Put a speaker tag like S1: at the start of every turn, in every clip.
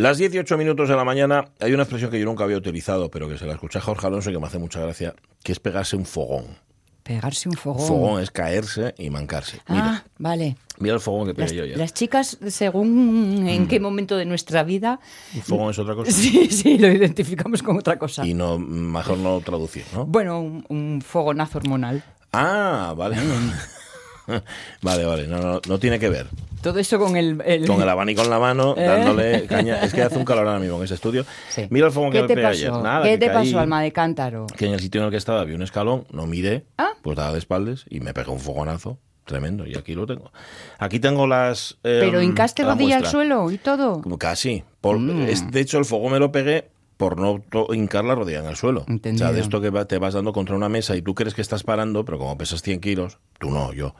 S1: Las 18 minutos de la mañana hay una expresión que yo nunca había utilizado, pero que se la escuché a Jorge Alonso y que me hace mucha gracia, que es pegarse un fogón.
S2: Pegarse un fogón.
S1: Fogón es caerse y mancarse. Mira,
S2: Ah, vale.
S1: mira el fogón que pegué
S2: Las,
S1: yo ya.
S2: las chicas, según en qué momento de nuestra vida,
S1: Un fogón es otra cosa.
S2: sí, sí, lo identificamos con otra cosa.
S1: Y no, mejor no traducir, ¿no?
S2: Bueno, un, un fogonazo hormonal.
S1: Ah, vale. vale, vale. No, no, no tiene que ver.
S2: Todo eso con el... el-
S1: Con el abanico en la mano,
S2: ¿Eh?
S1: dándole caña. Es que hace un calor ahora mismo en ese estudio.
S2: Sí.
S1: Mira el fogón que
S2: ¿Qué
S1: me
S2: te pasó?
S1: ayer. Nada,
S2: ¿Qué te
S1: caí,
S2: pasó, alma de cántaro?
S1: Que en el sitio en el que estaba había un escalón, no miré,
S2: Ah.
S1: pues daba de espaldas y me pegué un fogonazo tremendo. Y aquí lo tengo. Aquí tengo las. eh,
S2: Pero hincaste
S1: la
S2: rodilla al suelo y todo.
S1: Casi. Por-
S2: Mm.
S1: es- de hecho, el fogón me lo pegué por no hincar la rodilla en el suelo.
S2: Entendido.
S1: O sea, de esto que va- te vas dando contra una mesa y tú crees que estás parando, pero como pesas 100 kilos, tú no, yo.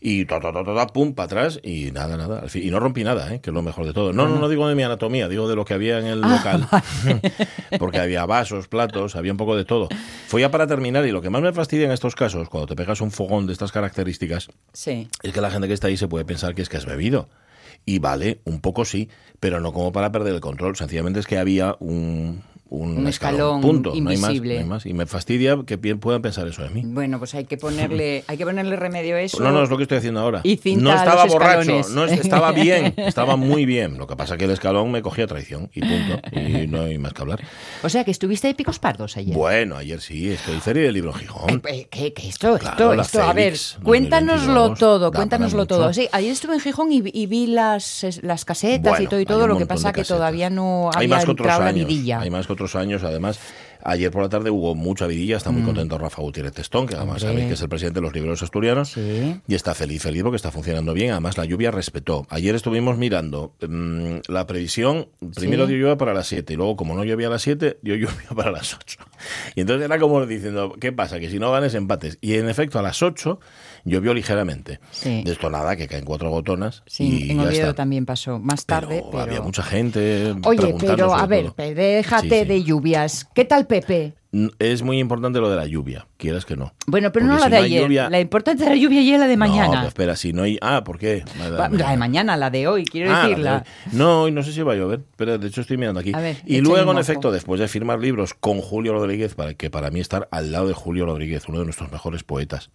S1: Y ta, ta, ta, ta, ta, pum, para atrás y nada, nada. Al fin- y no rompí nada, ¿eh? que es lo mejor de todo. No, no, no digo de mi anatomía, digo de lo que había en el
S2: Ah,
S1: local. Porque había vasos, platos, había un poco de todo. Fue ya para terminar y lo que más me fastidia en estos casos, cuando te pegas un fogón de estas características,
S2: Sí.
S1: es que la gente que está ahí se puede pensar que es que has bebido. Y vale, un poco sí, pero no como para perder el control. Sencillamente es que había un, un,
S2: Un escalón
S1: punto. No hay, más,
S2: invisible.
S1: no hay más. Y me fastidia que puedan pensar eso de mí.
S2: Bueno, pues hay que ponerle, hay que ponerle remedio a eso.
S1: No, no, es lo que estoy haciendo ahora.
S2: Y cinta
S1: no
S2: a
S1: estaba
S2: los
S1: borracho, no, es- estaba bien, estaba muy bien. Lo que pasa es que el escalón me cogía traición y punto. Y no hay más que hablar.
S2: O sea, que estuviste de picos pardos ayer.
S1: Bueno, ayer sí, estoy feria del libro Gijón.
S2: Eh, eh, ¿Qué, qué esto,
S1: Claro,
S2: esto, esto? A ver, cuéntanoslo
S1: 2022,
S2: todo, cuéntanoslo todo. Sí, ayer estuve en Gijón y, vi- y vi las, es- las casetas y todo y
S1: hay
S2: todo, lo que pasa
S1: de
S2: que todavía no
S1: hay
S2: había
S1: más
S2: entrado la
S1: años,
S2: vidilla.
S1: Hay más que otros años, además. Ayer por la tarde hubo mucha vidilla, está muy contento Rafa Gutiérrez Testón, que además
S2: Mm. Hombre.
S1: sabéis que es el presidente de los libreros asturianos.
S2: Sí.
S1: Y está feliz, feliz porque está funcionando bien. Además, la lluvia respetó. Ayer estuvimos mirando mm, la previsión. Primero
S2: Sí.
S1: dio lluvia para las 7 y luego, como no llovía a las 7, dio lluvia para las 8. Y entonces era como diciendo, ¿qué pasa? Que si no ganes empates. Y en efecto, a las 8 llovió ligeramente.
S2: Sí.
S1: De esto nada, que caen cuatro gotonas.
S2: Sí,
S1: y
S2: en Oviedo también pasó. Más tarde,
S1: Pero
S2: pero...
S1: había mucha gente.
S2: Oye, pero a ver,
S1: todo.
S2: déjate
S1: Sí,
S2: de lluvias. ¿Qué tal Pepe?
S1: N- Es muy importante lo de la lluvia, quieras que no.
S2: Bueno, pero
S1: Porque
S2: no la
S1: si
S2: de ayer.
S1: lluvia-
S2: La importante de la lluvia y la de
S1: No,
S2: mañana.
S1: pero espera, si no hay. Ah, ¿por qué?
S2: La de mañana, la de hoy, quiero
S1: Ah,
S2: decirla.
S1: la de hoy. No, no sé si va a llover, pero de hecho estoy mirando aquí.
S2: A ver,
S1: y luego, en efecto, después de firmar libros con Julio Rodríguez, para que para mí estar al lado de Julio Rodríguez, uno de nuestros mejores poetas.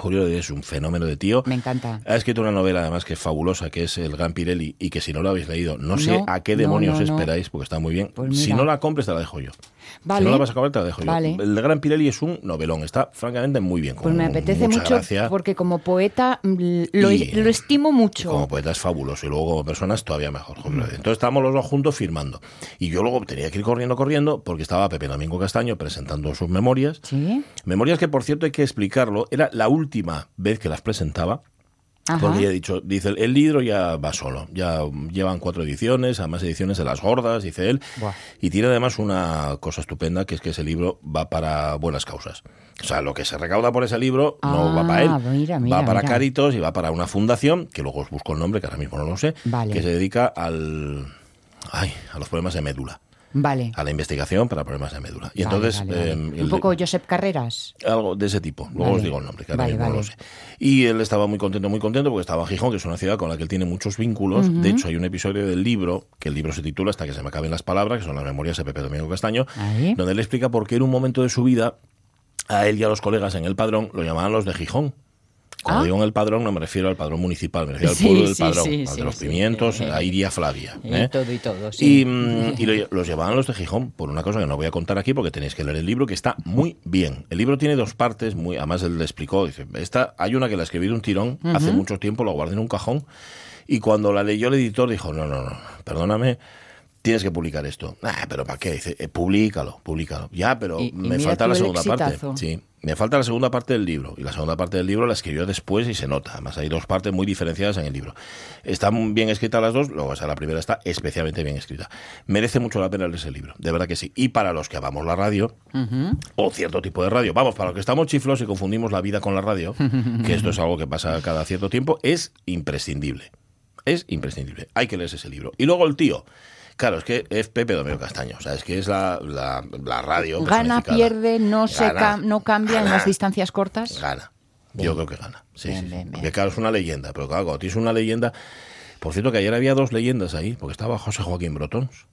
S1: Julio es un fenómeno de tío.
S2: Me encanta.
S1: Ha escrito una novela además que es fabulosa, que es El Gran Pirelli, y que si no la habéis leído, no sé
S2: No,
S1: a qué demonios
S2: no, no.
S1: esperáis, porque está muy bien.
S2: Pues
S1: si no la compres, te la dejo yo.
S2: Vale.
S1: Si no la vas a comprar, te la dejo
S2: Vale.
S1: yo. El Gran Pirelli es un novelón, está francamente muy bien.
S2: Pues me apetece mucho
S1: gracia.
S2: porque como poeta mm, lo,
S1: Y-
S2: lo estimo mucho.
S1: Como poeta es fabuloso y luego como persona es todavía mejor. Entonces estábamos los dos juntos firmando. Y yo luego tenía que ir corriendo, corriendo, porque estaba Pepe Domingo Castaño presentando sus memorias.
S2: Sí.
S1: Memorias que, por cierto, hay que explicarlo, era la última vez que las presentaba.
S2: Ajá.
S1: Porque ya he dicho, dice, el libro ya va solo, ya llevan cuatro ediciones, además ediciones de las gordas, dice él,
S2: Buah.
S1: y tiene además una cosa estupenda, que es que ese libro va para buenas causas. O sea, lo que se recauda por ese libro no
S2: Ah,
S1: va para él,
S2: mira, mira,
S1: va para
S2: mira.
S1: Caritos y va para una fundación, que luego os busco el nombre, que ahora mismo no lo sé,
S2: Vale.
S1: que se dedica al... Ay, a los problemas de médula,
S2: Vale.
S1: a la investigación para problemas de médula. Y
S2: Vale,
S1: entonces...
S2: vale,
S1: eh,
S2: un poco Josep Carreras.
S1: algo de ese tipo. Luego os digo el nombre, que ahora mismo no lo sé. Y él estaba muy contento, muy contento, porque estaba en Gijón, que es una ciudad con la que él tiene muchos vínculos. De hecho, hay un episodio del libro, que el libro se titula Hasta que se me acaben las palabras, que son las memorias de Pepe Domingo Castaño,
S2: Ahí.
S1: donde él explica por qué en un momento de su vida a él y a los colegas en el padrón lo llamaban los de Gijón. Cuando
S2: Ah.
S1: digo en el padrón no me refiero al padrón municipal, me refiero al
S2: Sí,
S1: pueblo del padrón,
S2: sí,
S1: al de los pimientos, a Iria Flavia.
S2: Y
S1: ¿eh?
S2: todo y todo.
S1: Y, mm, y lo- los llevaban los de Gijón por una cosa que no voy a contar aquí porque tenéis que leer el libro que está muy bien. El libro tiene dos partes, muy, además él le explicó, dice, esta, hay una que la escribí de un tirón hace mucho tiempo, lo guardé en un cajón y cuando la leyó el editor dijo, no, no, no, perdóname, tienes que publicar esto. Ah, pero ¿para qué? Dice, "Eh, públicalo, públicalo. Ya, pero
S2: Y-
S1: me falta la segunda parte. Sí, me falta la segunda parte del libro. Y la segunda parte del libro la escribió después y se nota. Además, hay dos partes muy diferenciadas en el libro. Están bien escritas las dos, luego o sea, la primera está especialmente bien escrita. Merece mucho la pena leer ese libro, de verdad que sí. Y para los que amamos la radio, o cierto tipo de radio, vamos, para los que estamos chiflos y confundimos la vida con la radio, que esto es algo que pasa cada cierto tiempo, es imprescindible. Es imprescindible. Hay que leerse ese libro. Y luego el tío. Claro, es que es Pepe Domingo Castaño, o sea, es que es la, la, la radio.
S2: Gana, pierde, no, se cam- no cambia en las distancias cortas.
S1: Gana. Yo creo que gana. Sí,
S2: Bien,
S1: sí, sí.
S2: bien, bien.
S1: Porque claro, es una leyenda, pero claro, cuando tienes una leyenda, Por cierto, que ayer había dos leyendas ahí, porque estaba José Joaquín Brotons.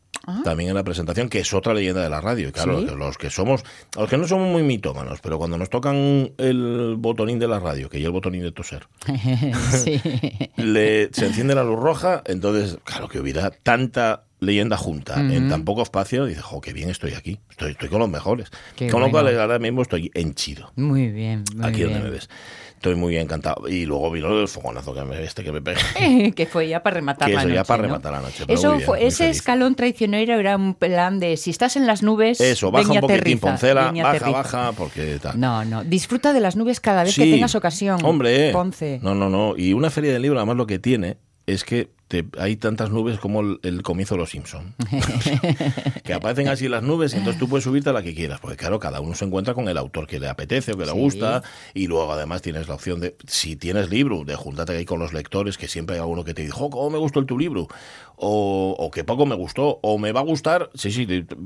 S1: También en la presentación, que es otra leyenda de la radio. Y claro, los que somos, los que no somos muy mitómanos, pero cuando nos tocan el botonín de la radio, que yo el botonín de toser, le, se enciende la luz roja, entonces, claro, que hubiera tanta leyenda junta en tan poco espacio, dice, jo, qué bien estoy aquí, estoy, estoy con los mejores.
S2: Qué
S1: con lo
S2: bueno.
S1: cual, ahora mismo estoy henchido,
S2: Muy bien, muy
S1: aquí
S2: bien.
S1: donde me ves. Estoy muy encantado. Y luego vino el fogonazo que me, este que me pegué.
S2: que fue ya para rematar
S1: Que
S2: la
S1: eso, ya
S2: noche,
S1: para
S2: ¿no?
S1: rematar la noche,
S2: Eso
S1: bien,
S2: fue, ese
S1: feliz.
S2: escalón traicionero era un plan de si estás en las nubes,
S1: Eso, baja un poquitín, Poncela, baja,
S2: aterriza.
S1: baja, porque tal.
S2: No, no, disfruta de las nubes cada vez que tengas ocasión.
S1: Hombre,
S2: Ponce.
S1: no, no, no. Y una feria del libro, además, lo que tiene es que te- hay tantas nubes como el, el comienzo de Los Simpson. que aparecen así las nubes y entonces tú puedes subirte a la que quieras. Porque claro, cada uno se encuentra con el autor que le apetece o que le gusta. Y luego además tienes la opción de, si tienes libro, de juntarte ahí con los lectores, que siempre hay alguno que te dice, "Jo, ¿cómo me gustó el tu libro? O, o que poco me gustó, o me va a gustar. Sí, sí,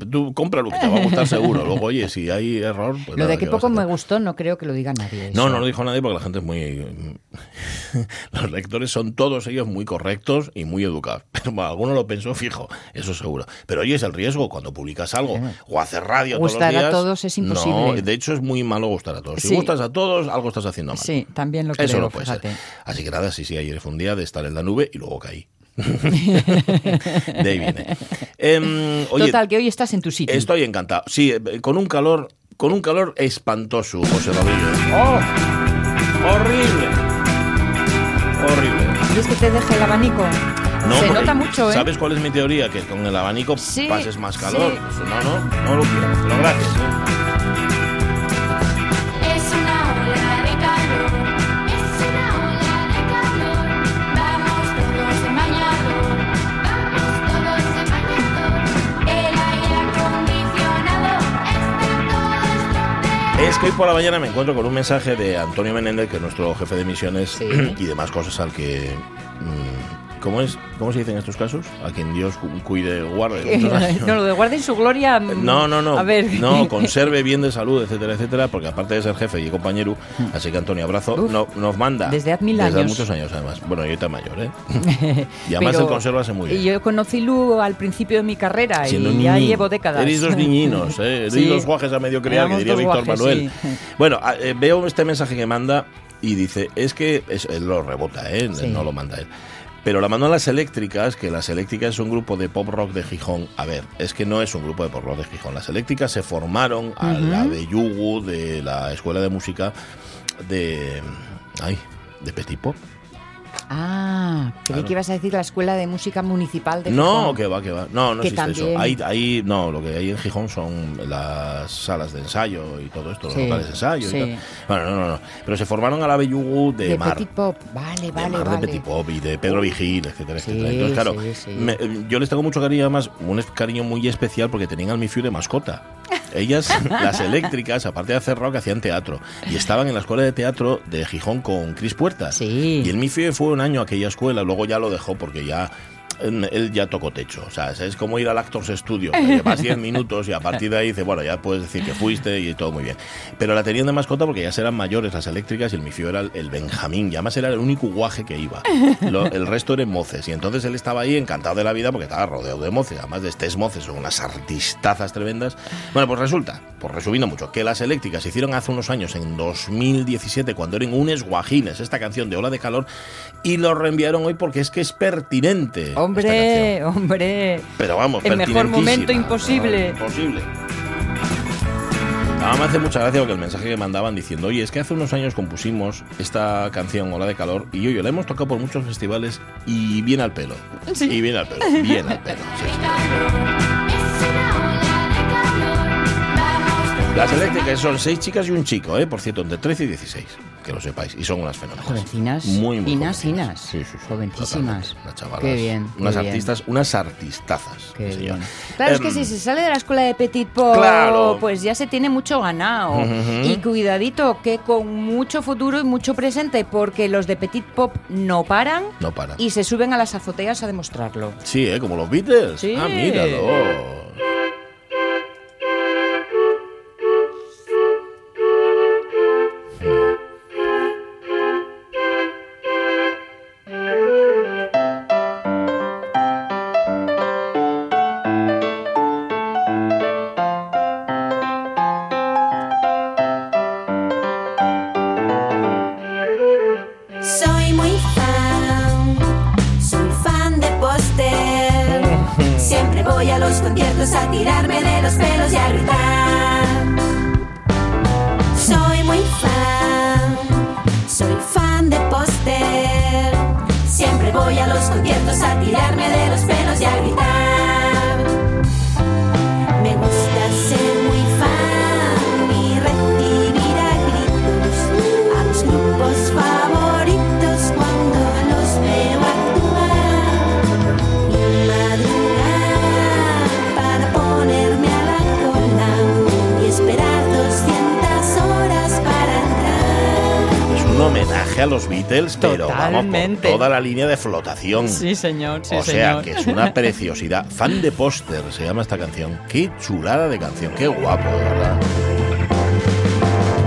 S1: tú cómpralo, que te va a gustar seguro. Luego, oye, si hay error, pues
S2: Lo
S1: nada,
S2: de que
S1: ¿qué vas
S2: poco me gustó no creo que lo diga nadie.
S1: No, no lo dijo nadie porque la gente es muy... Los lectores son todos ellos muy correctos y muy educados. Pero bueno, alguno lo pensó fijo, eso seguro. Pero oye, es el riesgo cuando publicas algo o haces radio todos los
S2: Gustar a todos es imposible.
S1: No, de hecho es muy malo gustar a todos. Si
S2: Sí.
S1: gustas a todos, algo estás haciendo mal.
S2: Sí, también lo
S1: Eso
S2: creo,
S1: no puede
S2: fíjate.
S1: ser. Así que nada, sí, sí, ayer fue un día de estar en la nube y luego caí. de ahí viene. Em, oye,
S2: Total, que hoy estás en tu sitio.
S1: estoy encantado. Sí, eh, con un calor, con un calor espantoso, José Rodríguez.
S2: ¡Oh!
S1: Horrible. Horrible.
S2: ¿Quieres que te deje el abanico?
S1: No,
S2: Se nota mucho, ¿eh?
S1: ¿Sabes cuál es mi teoría? Que con el abanico
S2: Sí,
S1: pases más calor.
S2: sí.
S1: No, no, no lo quiero. Pero gracias. ¿eh?
S3: Es
S1: que hoy por la mañana me encuentro con un mensaje de Antonio Menéndez, que es nuestro jefe de misiones
S2: Sí.
S1: y demás cosas al que. mm, ¿Cómo es? ¿Cómo se dice en estos casos? A quien Dios cu- cuide, guarde.
S2: no, lo de guarda en su gloria. mm,
S1: No, no, no.
S2: A ver.
S1: No, conserve bien de salud, etcétera, etcétera, porque aparte de ser jefe y compañero, así que Antonio, abrazo,
S2: Uf.
S1: no, nos manda.
S2: Desde hace mil
S1: Desde
S2: años.
S1: muchos años, además. Bueno, yo tan mayor, ¿eh? Y además
S2: Pero
S1: el consérvase muy bien.
S2: Yo conocí Lu al principio de mi carrera
S1: Siendo
S2: y ya llevo décadas.
S1: Eres dos niñinos, ¿eh? Eres
S2: Sí.
S1: dos guajes a medio criar, que diría Víctor
S2: guajes,
S1: Manuel.
S2: sí.
S1: Bueno, a- eh, veo este mensaje que manda y dice, es que es- él lo rebota, ¿eh?
S2: Sí.
S1: No lo manda él. Pero la mandó a las eléctricas, que las eléctricas es un grupo de pop rock de Gijón. A ver, es que no es un grupo de pop rock de Gijón. Las eléctricas se formaron a la de Yugu, de la escuela de música de. Ay, de Petit Pop.
S2: Ah, creí
S1: Claro.
S2: que ibas a decir la Escuela de Música Municipal de
S1: No,
S2: Gijón.
S1: que va, que va. No, no
S2: Que
S1: existe
S2: también-
S1: eso. Ahí, ahí, no, lo que hay en Gijón son las salas de ensayo y todo esto, los
S2: Sí,
S1: locales de ensayo. y
S2: sí.
S1: tal. Bueno, no, no, no. Pero se formaron a la Bellugu de,
S2: De
S1: Mar.
S2: Petit Pop. Vale,
S1: de
S2: vale,
S1: Mar
S2: vale.
S1: de Petit Pop y de Pedro Vigil, etcétera,
S2: Sí,
S1: etcétera. Entonces, claro, me- yo les tengo mucho cariño, además, un cariño muy especial porque tenían al Mifiu de mascota. Ellas, las eléctricas, aparte de hacer rock, hacían teatro. Y estaban en la escuela de teatro de Gijón con Cris Puertas.
S2: Sí.
S1: Y el Mifiu fue un año a aquella escuela, luego ya lo dejó porque ya él ya tocó techo. O sea, es como ir al Actors Studio, que vas 10 minutos y a partir de ahí dice, bueno, ya puedes decir que fuiste y todo muy bien. Pero la tenían de mascota porque ya eran mayores las eléctricas y el Mifiu era el, el Benjamín. Y además era el único guaje que iba. Lo- el resto eran moces. Y entonces él estaba ahí encantado de la vida porque estaba rodeado de moces. Además de estos moces, son unas artistazas tremendas. Bueno, pues resulta, por resumiendo mucho, que las eléctricas se hicieron hace unos años, en 2017, cuando eran unes guajines, esta canción de Ola de Calor, y lo reenviaron hoy porque es que es pertinente. esta
S2: Hombre, hombre.
S1: Pero vamos,
S2: el mejor momento imposible.
S1: No, imposible. Además me hace mucha gracia porque el mensaje que mandaban diciendo, oye, es que hace unos años compusimos esta canción Ola de Calor y oye, la hemos tocado por muchos festivales y bien al pelo.
S2: Sí.
S1: Y bien al pelo, bien al pelo. sí, Las eléctricas son seis chicas y un chico, ¿eh? por cierto, entre 13 y 16, que lo sepáis, y son unas fenómenas.
S2: Jovencinas.
S1: Muy, muy
S2: Inas,
S1: jovencinas.
S2: inas.
S1: Sí, sí, sí,
S2: Jovencísimas.
S1: Unas chavalas,
S2: Qué bien. qué
S1: Unas
S2: bien.
S1: artistas, unas artistazas.
S2: Qué
S1: sí, señor.
S2: bien. Claro, es que
S1: Em,
S2: si se sale de la escuela de Petit Pop,
S1: Claro.
S2: pues ya se tiene mucho ganado. Y cuidadito, que con mucho futuro y mucho presente, porque los de Petit Pop no paran
S1: No para.
S2: y se suben a las azoteas a demostrarlo.
S1: Sí, ¿eh? como los Beatles.
S2: Sí.
S1: Ah, míralo. Línea de flotación.
S2: Sí, señor, sí,
S1: o sea,
S2: señor.
S1: que es una preciosidad. Fan de póster se llama esta canción. Qué chulada de canción, qué guapo, de verdad.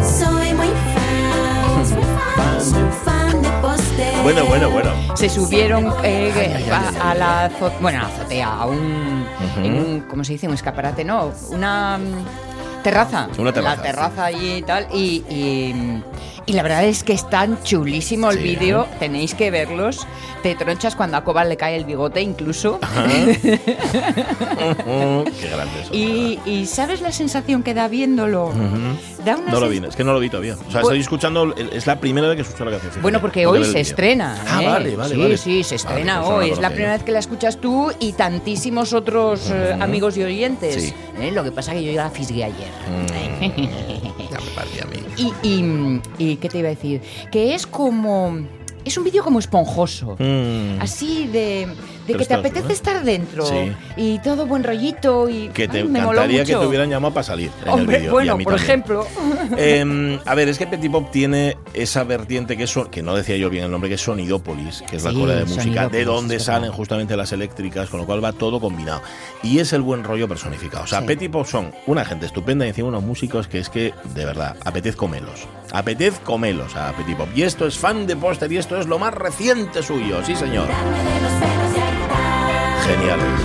S4: Soy muy fan, soy fan, soy fan de póster.
S1: Bueno, bueno, bueno.
S2: Se subieron eh,
S1: Ay, ay, ay,
S2: a,
S1: ay,
S2: a la bueno, a la azotea, a un, en un, ¿cómo se dice? Un escaparate, no, una mm, terraza.
S1: Una terraza.
S2: La terraza allí y tal. Y, y, y la verdad es que es tan chulísimo el
S1: Sí,
S2: vídeo, tenéis que verlos. Te tronchas cuando a Cobal le cae el bigote incluso.
S1: Qué grande eso.
S2: Y, y ¿sabes la sensación que da viéndolo? Da una
S1: No lo vi, es que no lo vi todavía. O sea,
S2: Pues-
S1: estoy escuchando, es la primera vez que escucho la canción. fíjate.
S2: Bueno, porque
S1: No
S2: hoy se estrena.
S1: Ah,
S2: ¿eh?
S1: vale, vale,
S2: sí,
S1: vale.
S2: sí, se estrena
S1: Vale, pues no
S2: hoy. es la primera vez que la escuchas tú y tantísimos otros eh, amigos y oyentes.
S1: Sí.
S2: ¿eh? Lo que pasa que yo ya la fisgué ayer.
S1: Mm, ya me parecía a mí.
S2: Y, y, y, ¿qué te iba a decir? Que es como... Es un vídeo como esponjoso.
S1: Mm.
S2: Así de, de que te apetece
S1: ¿no?
S2: estar dentro.
S1: Sí.
S2: Y todo buen rollito. Y,
S1: Que te
S2: ay, me moló
S1: encantaría que
S2: mucho.
S1: te hubieran llamado para salir. en el
S2: Hombre,
S1: y a
S2: bueno,
S1: mí
S2: por
S1: también.
S2: ejemplo.
S1: Eh, a ver, es que Petit Pop tiene esa vertiente que que no decía yo bien el nombre, que es Sonidópolis, que es la escuela de música, de donde salen
S2: verdad.
S1: justamente las eléctricas, con lo cual va todo combinado. Y es el buen rollo personificado. O sea,
S2: Sí.
S1: Petit Pop son una gente estupenda y encima unos músicos que es que, de verdad, apetez comelos. Apetez comelos a Petit Pop. Y esto es fan de póster y esto es lo más reciente suyo, sí señor. Geniales.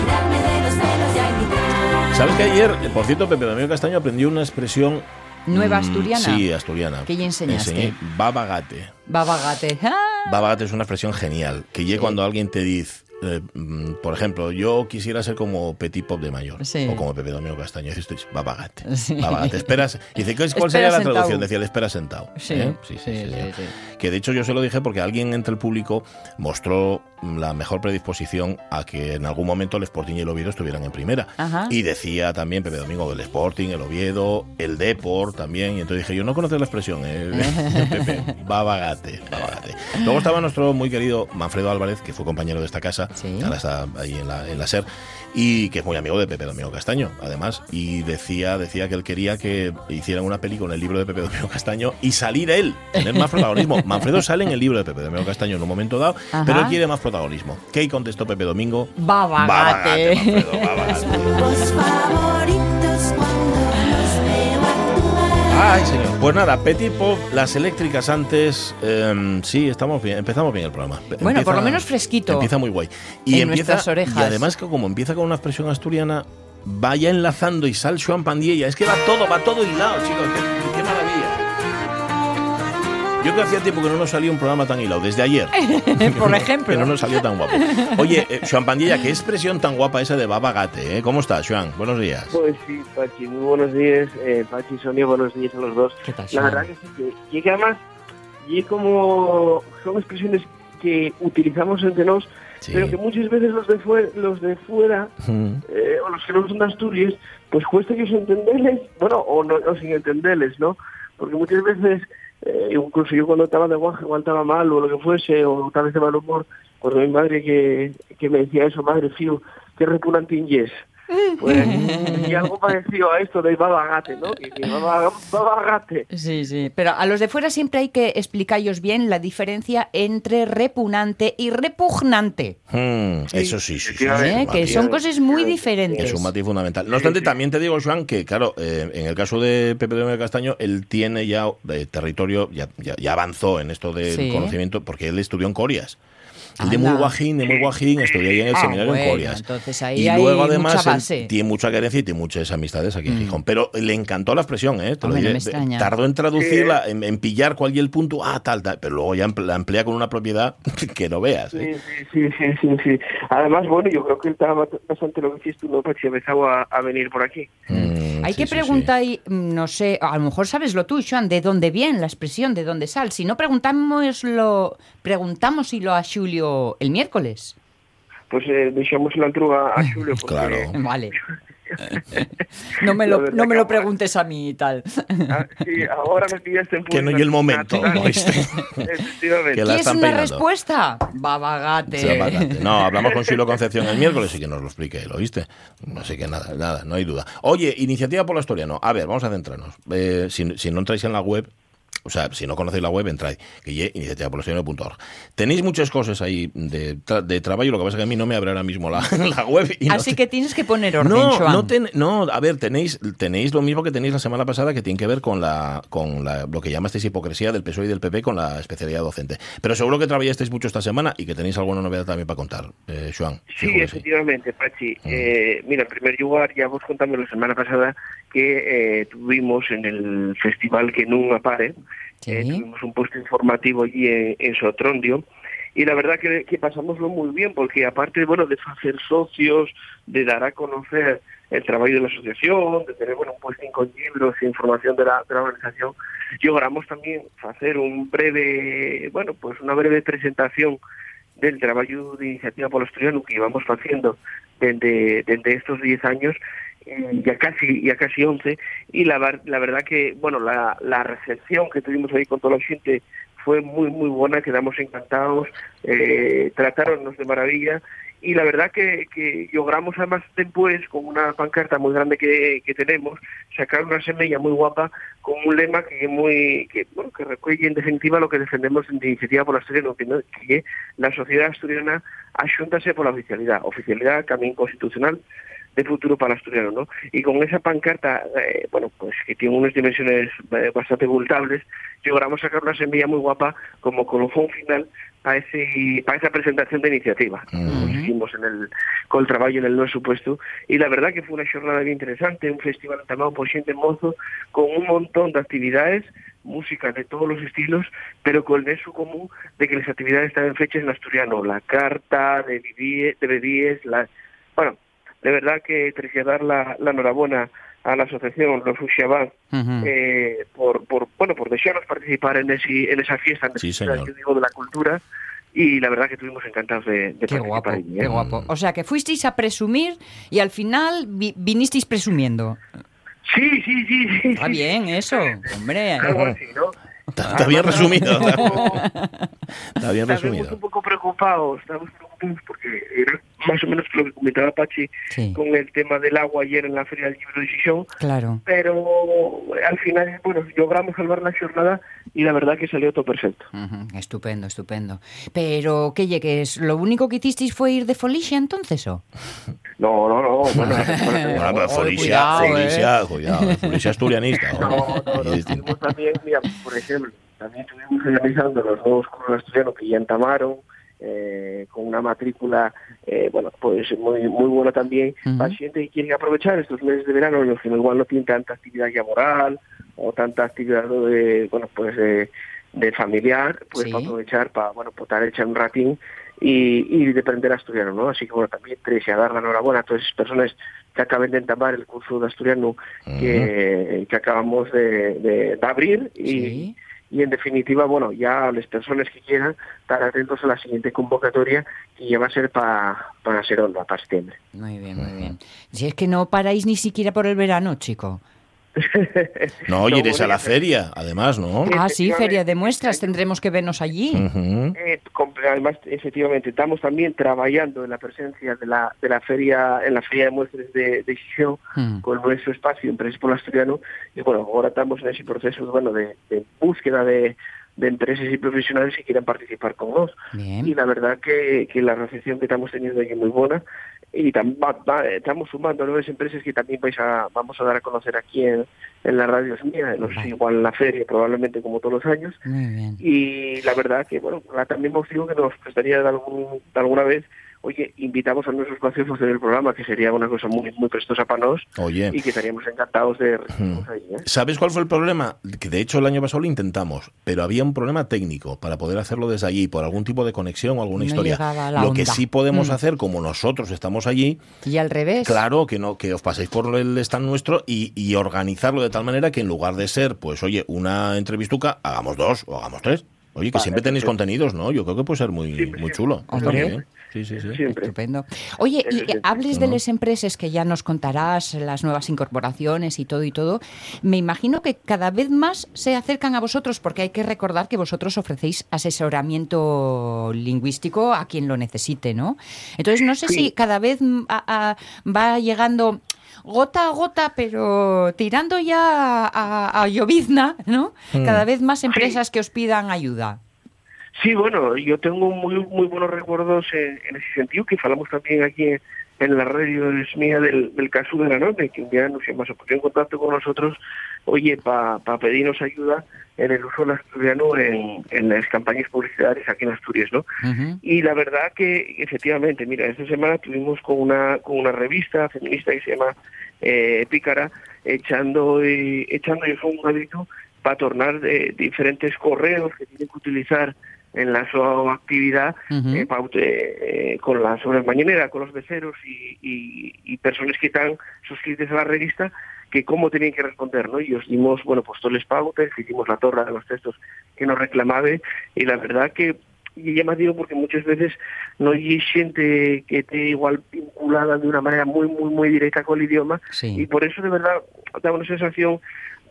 S1: ¿Sabes que ayer, por cierto, Pepe Domingo Castaño aprendió una expresión...
S2: Nueva
S1: mm,
S2: asturiana.
S1: Sí, asturiana.
S2: ¿Qué ya enseñaste?
S1: Enseñé babagate.
S2: Babagate. ¡Ah!
S1: Babagate es una expresión genial, que llega cuando alguien te dice, eh, mm, por ejemplo, yo quisiera ser como Petit Pop de mayor,
S2: Sí.
S1: o como Pepe Domingo Castaño, dices, "Esto es babagate,
S2: Sí.
S1: babagate, esperas, y dice, ¿cuál
S2: Espera
S1: sería la
S2: sentado.
S1: traducción? Decía, el espera sentado. ¿eh? sí, sí.
S2: sí.
S1: Que de hecho yo se lo dije porque alguien entre el público mostró la mejor predisposición a que en algún momento el Sporting y el Oviedo estuvieran en primera.
S2: Ajá.
S1: Y decía también Pepe Domingo el Sporting, el Oviedo, el Deport también. Y entonces dije, yo no conozco la expresión, eh, Pepe, babagate, babagate. Luego estaba nuestro muy querido Manfredo Álvarez, que fue compañero de esta casa,
S2: Sí.
S1: ahora está ahí en la, en la SER, y que es muy amigo de Pepe Domingo Castaño, además. Y decía, decía que él quería que hicieran una peli con el libro de Pepe Domingo Castaño y salir él, tener más protagonismo. Manfredo sale en el libro de Pepe Domingo Castaño en un momento dado,
S2: Ajá.
S1: pero él quiere más protagonismo. ¿Qué contestó Pepe Domingo?
S2: Babagate.
S1: Ay, señor. Pues nada, Petit Pop, las eléctricas antes. em, sí, estamos bien, empezamos bien el programa.
S2: Bueno, por lo menos fresquito.
S1: Empieza muy guay. Y
S2: En
S1: empieza,
S2: nuestras orejas.
S1: Y además que como empieza con una expresión asturiana, vaya enlazando y sal Joan Pandiella. Es que va todo, va todo hilado, chicos. Yo que hacía tiempo que no nos salía un programa tan hilado, desde ayer.
S2: Por ejemplo.
S1: Que no nos salió tan guapo. Oye, eh, Joan Pandilla, qué expresión tan guapa esa de Baba Gate, ¿eh? ¿Cómo estás, Joan? Buenos días.
S5: Pues sí, Pachi, muy buenos días. Eh, Pachi y Sonia, buenos días a los dos.
S2: ¿Qué tal,
S5: La verdad que sí, que, y que además, y como son expresiones que utilizamos entre nos,
S1: Sí.
S5: pero que muchas veces los de fuera, los de fuera
S1: Mm.
S5: eh, o los que no son de Asturias, pues cuesta que os entenderles, bueno, o, no, o sin entenderles, ¿no? Porque muchas veces, eh, incluso yo cuando estaba de guaje, igual estaba mal o lo que fuese, o tal vez de mal humor, pues mi madre que, que me decía eso, madre, fío, qué repugnante inglés. Pues, y algo parecido a esto de babagate, ¿no? Que, que baba- babagate.
S2: Sí, sí. Pero a los de fuera siempre hay que explicaros bien la diferencia entre repugnante y repugnante.
S1: Mm, eso sí, sí,
S2: ¿eh? Que son cosas muy diferentes.
S1: Es un matiz fundamental. No obstante, también te digo, Joan, que claro, eh, en el caso de Pepe de Castaño, él tiene ya eh, territorio, ya, ya, ya avanzó en esto del
S2: Sí.
S1: conocimiento, porque él estudió en Corias. El de
S2: Anda.
S1: muy guajín, de muy guajín, estudié ahí en el
S2: Ah,
S1: seminario
S2: bueno,
S1: en Corias.
S2: entonces ahí
S1: y
S2: hay
S1: luego
S2: mucha
S1: además él tiene mucha carencia y tiene muchas amistades aquí en
S2: Mm.
S1: Gijón. Pero le encantó la expresión, ¿eh? Te lo
S2: Hombre, no
S1: diré.
S2: me extraña.
S1: Tardó en traducirla, en, en pillar cuál y el punto, ah, tal, tal. Pero luego ya la emplea con una propiedad que no veas. ¿eh?
S5: Sí, sí, sí, sí, sí, sí. Además, bueno, yo creo que estaba bastante lo que hiciste tú, ¿no? Si empezado a, a venir por aquí.
S1: Mm,
S2: Hay
S1: sí,
S2: que
S1: sí,
S2: preguntar, y, mm, no sé, a lo mejor sabes lo tú, Joan, de dónde viene la expresión, de dónde sale. Si no, preguntámoslo, preguntámoslo a Julio el miércoles.
S5: Pues eh, deixamos la entruga a Xulio. Porque,
S1: Claro.
S2: Vale. No me
S5: La
S2: lo, no me lo preguntes a mí y tal.
S5: Ah, sí, ahora me pillaste en
S1: Que no
S5: punto
S1: hay el momento.
S5: Efectivamente.
S1: Que la
S2: ¿Quieres
S1: están
S2: una
S1: peinando.
S2: respuesta? Babagate.
S1: No, hablamos con Silo Concepción el miércoles y que nos lo explique él, ¿oíste? No sé que nada, nada, no hay duda. Oye, iniciativa por lo asturiano. A ver, vamos a centrarnos. Eh, si, si no entráis en la web, o sea, si no conocéis la web, entráis, que ye iniciativapolasturiano.org. Tenéis muchas cosas ahí de, tra- de trabajo, lo que pasa es que a mí no me abre ahora mismo la, la web. Y no
S2: Así que tienes que poner orden,
S1: no,
S2: Joan.
S1: no, ten- no, a ver, tenéis, tenéis lo mismo que tenéis la semana pasada que tiene que ver con la, con la, lo que llamasteis hipocresía del PSOE y del PP con la especialidad docente. Pero seguro que trabajasteis mucho esta semana y que tenéis alguna novedad también para contar, eh, Joan.
S5: Sí, efectivamente, Pachi.
S1: Mm.
S5: Eh, mira, en primer lugar, ya vos contamos la semana pasada que eh, tuvimos en el festival que nunca pare,
S2: Sí.
S5: eh, tuvimos un puesto informativo allí en, en Sotrondio, y la verdad que, que pasámoslo muy bien, porque aparte, bueno, de hacer socios, de dar a conocer el trabajo de la asociación, de tener, bueno, un posting con libros e información de la, de la organización, logramos también hacer un breve, bueno, pues una breve presentación del trabajo de iniciativa por los que llevamos haciendo desde, desde estos 10 años eh, ya casi ya casi 11 y la, la verdad que bueno la, la recepción que tuvimos ahí con toda la gente fue muy muy buena quedamos encantados eh, trataronnos de maravilla. Y la verdad que, que logramos además después con una pancarta muy grande que, que tenemos sacar una semilla muy guapa con un lema que muy que bueno que recoge en definitiva lo que defendemos en iniciativa por que, no- que é la sociedad asturiana axúntase por la oficialidad oficialidad camino constitucional de futuro para asturiano, ¿no? Y con esa pancarta, eh, bueno, pues que tiene unas dimensiones eh, bastante bultables, logramos sacar una semilla muy guapa como colofón final para ese para esa presentación de iniciativa.
S1: Ujú.
S5: Nos hicimos en el con el trabajo en el nuevo supuesto y la verdad que fue una jornada bien interesante, un festival llamado por Xente Mozo con un montón de actividades música de todos los estilos, pero con el nexo común de que las actividades estaban fechas en asturiano, la carta de Vivíes, de Bebíes, la bueno, de verdad que trasladar la, la enhorabuena a la asociación Los Uxabán
S2: Ujú.
S5: eh, por, por bueno por desearnos participar en, ese, en esa fiesta en
S1: Sí,
S5: yo digo, de la cultura y la verdad que estuvimos encantados de, de
S2: Qué
S5: participar
S2: guapo,
S5: allí,
S2: qué
S5: ¿eh?
S2: guapo. O sea, que fuisteis a presumir y al final vi- vinisteis presumiendo.
S5: Sí, sí, sí, sí.
S2: Está
S5: sí.
S2: bien eso, hombre.
S5: Algo así, ¿no?
S1: Está, está bien resumido.
S5: Estamos-
S1: Está bien
S5: Estábamos
S1: resumido.
S5: un poco preocupados, estábamos preocupados porque era más o menos lo que comentaba Pachi
S2: Sí.
S5: con el tema del agua ayer en la Feria del Libro de Xixón,
S2: Claro.
S5: pero al final, bueno, logramos salvar la jornada y la verdad que salió todo perfecto.
S2: Estupendo, estupendo. Pero, ¿qué llegues? ¿Lo único que hicisteis fue ir de folicia entonces o?
S5: No, no, no, bueno,
S1: Bueno,
S2: cuidado,
S1: Felicia, cuidado, Felicia asturianista.
S5: No, no, no, tuvimos también, mira, por ejemplo, también estuvimos organizando los dos cursos asturianos que ya entamaron, eh, con una matrícula, eh, bueno, pues muy muy buena también,
S2: Ujú.
S5: para gente que quiere aprovechar estos meses de verano en los que igual no tienen tanta actividad laboral o tanta actividad de, bueno, pues de, de familiar, pues
S2: Sí.
S5: para aprovechar, para, bueno, pues estar echar un ratín y, y de aprender asturiano, ¿no? Así que, bueno, también tres a dar la enhorabuena a todas esas personas que acaben de entamar el curso de asturiano que, que acabamos de, de- de abrir y,
S2: Sí.
S5: Y en definitiva, bueno, ya las personas que quieran estar atentos a la siguiente convocatoria que ya va a ser para para Seronda, para septiembre.
S2: Muy bien, muy bien. Si es que no paráis ni siquiera por el verano, chico.
S1: No, oye,
S5: No,
S1: eres a la feria, además, ¿no?
S5: Sí.
S2: Ah, sí, feria de muestras, tendremos que vernos allí.
S5: Eh, además, efectivamente, estamos también trabajando en la presencia de la, de la feria, en la feria de muestras de, de Xixón,
S2: Mm.
S5: con nuestro espacio Empresas por el Asturiano, y bueno, ahora estamos en ese proceso bueno, de, de búsqueda de, de empresas y profesionales que quieran participar con nosotros. Y la verdad que, que la recepción que estamos teniendo ahí es muy buena. Y tam- va- va- estamos sumando nuevas empresas que también vais a, vamos a dar a conocer aquí en, en la radio mía, no sé,
S2: Vale.
S5: igual en la feria, probablemente como todos los años.
S2: Muy bien.
S5: Y la verdad que, bueno, la- también hemos dicho que nos gustaría de, algún, de alguna vez, oye, invitamos a nuestros pacientes a hacer el programa, que sería una cosa muy muy prestosa para nos
S1: Oye.
S5: y que estaríamos encantados de recibirnos ahí. ¿eh?
S1: ¿Sabes cuál fue el problema? Que de hecho el año pasado lo intentamos, pero había un problema técnico para poder hacerlo desde allí, por algún tipo de conexión o alguna
S2: No
S1: historia. Lo que sí podemos
S2: Mm.
S1: hacer, como nosotros estamos allí,
S2: Y al revés.
S1: claro que no, que os paséis por el stand nuestro y, y organizarlo de tal manera que en lugar de ser, pues oye, una entrevistuca, hagamos dos o hagamos tres. Oye, que
S5: Vale,
S1: siempre tenéis contenidos, ¿no? Yo creo que puede ser muy, muy chulo. Está muy bien. Sí, sí, sí.
S5: Siempre.
S2: Estupendo. Oye, y
S5: sí.
S2: hables de las empresas que ya nos contarás, las nuevas incorporaciones y todo y todo. Me imagino que cada vez más se acercan a vosotros porque hay que recordar que vosotros ofrecéis asesoramiento lingüístico a quien lo necesite, ¿no? Entonces, no sé
S5: Sí.
S2: si cada vez a- a- va llegando gota a gota, pero tirando ya a, a llovizna, ¿no?
S1: Mm.
S2: Cada vez más empresas que os pidan ayuda.
S5: Sí, bueno, yo tengo muy muy buenos recuerdos en, en ese sentido, que falamos también aquí en, en la radio es mía del, del caso de la norte, que un día nos hemos puesto en contacto con nosotros, oye, para pedirnos ayuda en el uso del asturiano en, en las campañas publicitarias aquí en Asturias, ¿no? Y la verdad que efectivamente, mira, esta semana tuvimos con una con una revista feminista que se llama eh, Pícara echando eh, echando un grito para tornar de diferentes correos que tienen que utilizar en la su actividad
S2: Ujú.
S5: eh, pa- eh, con la sobre mañanera, con los beceros y, y, y personas que están suscritas a la revista que cómo tenían que responder, ¿no? Y os dimos, bueno, pues todos los pautas, hicimos la torre de los textos que nos reclamaba y la verdad que y ya más digo porque muchas veces no hay gente que esté igual vinculada de una manera muy, muy, muy directa con el idioma
S2: Sí.
S5: y por eso de verdad da una sensación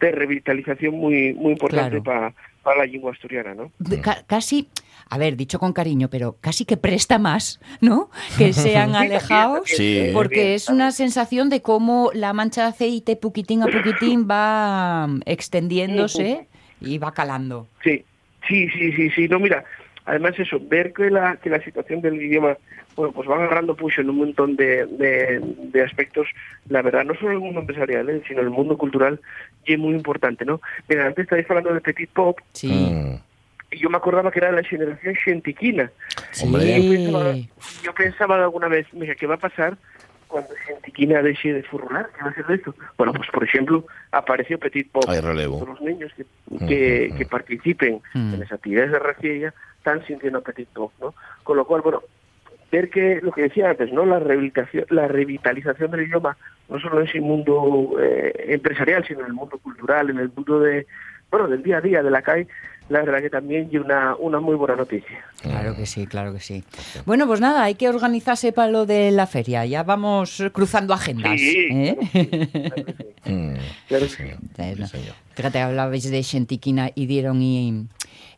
S5: de revitalización muy, muy importante
S2: Claro.
S5: para la lengua asturiana, ¿no?
S2: de- ca- casi, a ver, dicho con cariño, pero casi que presta más, ¿no? Que sean alejados,
S1: Sí.
S5: también,
S2: porque es una sensación de cómo la mancha de aceite, puquitín a puquitín, va mm, extendiéndose y va calando.
S5: Sí, sí, sí, sí, sí. No, mira, además eso, ver que la, que la situación del idioma, bueno, pues va agarrando pucho en un montón de, de, de aspectos, la verdad, no solo en el mundo empresarial, ¿eh? sino en el mundo cultural, y es muy importante, ¿no? Mira, antes estáis hablando de Petit Pop,
S2: Sí,
S1: Mm.
S5: y yo me acordaba que era la generación xentiquina.
S1: Hombre.
S5: Yo pensaba,
S2: sí.
S5: yo pensaba alguna vez, mira, ¿qué va a pasar cuando Xentiquina deje de? ¿Qué va a ser de esto? Bueno, pues por ejemplo, apareció Petit Pop.
S1: Hay relevo.
S5: Los niños que, que,
S1: Ujú.
S5: que participen
S2: Mm.
S5: en las actividades de Reciella están sintiendo Petit Pop, ¿no? Con lo cual, bueno, ver que lo que decía antes, ¿no? La rehabilitación, la revitalización del idioma, no solo en ese mundo eh, empresarial, sino en el mundo cultural, en el mundo de, bueno, del día a día, de la calle, la verdad que también y una, una muy buena noticia.
S2: Claro que sí, claro que sí. Bueno, pues nada, hay que organizarse para lo de la feria. Ya vamos cruzando agendas.
S5: Sí,
S2: ¿eh?
S5: claro que sí.
S1: Mm.
S5: Claro que
S1: Sí,
S5: sí.
S2: Eh,
S1: sí.
S2: Fíjate, hablabais de Xentiquina y dieron y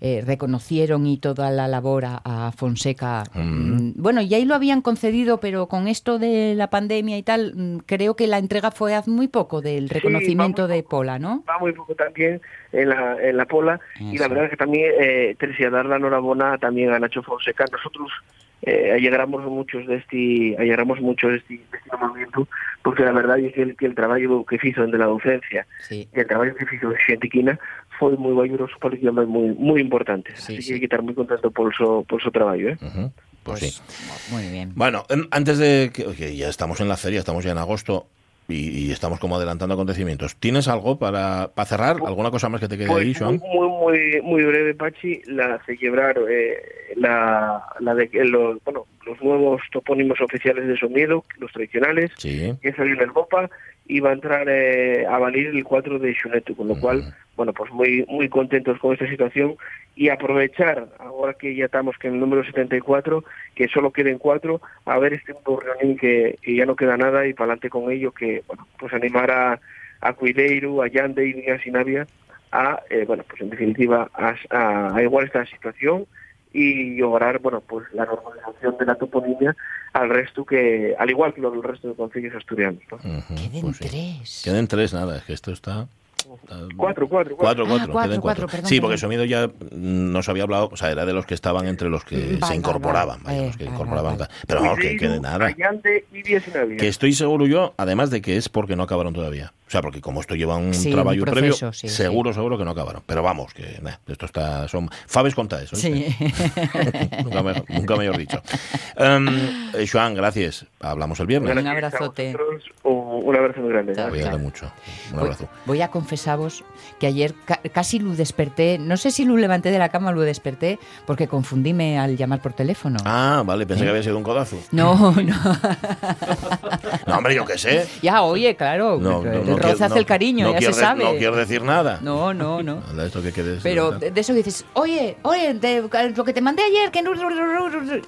S2: eh, reconocieron y toda la labor a, a Fonseca.
S1: Mm.
S2: Mm, Bueno, y ahí lo habían concedido, pero con esto de la pandemia y tal, mm, creo que la entrega fue hace muy poco del reconocimiento de
S5: poco.
S2: Pola, ¿no?
S5: va muy poco también en la, en la pola y
S2: Eso.
S5: la verdad es que también eh, Teresa dar la enhorabuena también a Nacho Fonseca nosotros eh, alegramos muchos de este alegramos mucho de este, de este movimiento porque la verdad es que el, que el trabajo que hizo de la docencia
S2: Sí.
S5: y el trabajo que hizo en Xentiquina fue muy valioso para idioma y muy muy importante
S2: Sí,
S5: así
S2: sí.
S5: que hay que estar muy contento por su, por su trabajo ¿eh?
S1: Ujú. Pues, sí.
S2: Muy bien.
S1: Bueno, em, antes de que oye, ya estamos en la feria, estamos ya en agosto y, y estamos como adelantando acontecimientos. ¿Tienes algo para, para cerrar? ¿Alguna cosa más que te quede ahí,
S5: Pues muy,
S1: Joan?
S5: muy, muy, muy breve, Pachi, la celebrar eh, la, la de que los, bueno, los nuevos topónimos oficiales de Somiedo, los tradicionales,
S1: Sí.
S5: que salió en el BOPA y va a entrar eh, a valer el 4 de Xuneto, con lo cual, bueno, pues muy muy contentos con esta situación y aprovechar, ahora que ya estamos que en el número 74, que solo queden cuatro, a ver este nuevo reunión que, que ya no queda nada y para adelante con ello, que, bueno, pues animar a, a Cuideiro, a Yande y a Sinavia a, eh, bueno, pues en definitiva, a, a, a igual esta situación y lograr, bueno, pues la normalización de la toponimia al resto que, al igual que lo del resto de concilios asturianos, ¿no?
S1: Ujú,
S2: Queden
S1: pues sí.
S2: tres.
S1: Queden tres, nada, es que esto está...
S5: Cuatro, cuatro,
S1: Cuatro,
S5: cuatro.
S1: cuatro,
S2: Ah,
S1: quedan
S2: cuatro,
S1: cuatro.
S2: cuatro, perdón,
S1: sí, porque. Somido ya mm, no se había hablado, o sea, era de los que estaban entre los que
S2: Vale,
S1: se incorporaban,
S2: vale.
S1: vaya, los que
S2: Eh,
S1: incorporaban. Pero vamos, que, que de
S5: Ribeiro,
S1: nada. Que estoy seguro yo, además de que es porque no acabaron todavía. O sea, porque como esto lleva un
S2: Sí, un
S1: trabajo previo,
S2: proceso, sí,
S1: seguro, seguro que no acabaron. Pero vamos, que nah, esto está. Son Faves conta eso.
S2: Sí.
S1: nunca, mejor, nunca mejor dicho. Eh, Joan, gracias. Hablamos el viernes.
S2: Un abrazote.
S5: Un abrazo muy grande.
S1: Cuídate mucho. Un
S2: Voy,
S1: abrazo.
S2: voy a confesaros que ayer ca- casi lo desperté, no sé si lo levanté de la cama o lo desperté, porque confundíme al llamar por teléfono.
S1: Ah, vale, pensé que había sido un codazo.
S2: No, no.
S1: No, hombre, yo qué sé.
S2: ya, oye, claro,
S1: no, no no-
S2: el cariño,
S1: no
S2: ya
S1: quiero
S2: se
S1: de-
S2: sabe.
S1: No quiero decir nada.
S2: No, no, no.
S1: Anda, esto que quieres.
S2: Pero de, de eso que dices, oye, oye, de- lo que te mandé ayer, que no...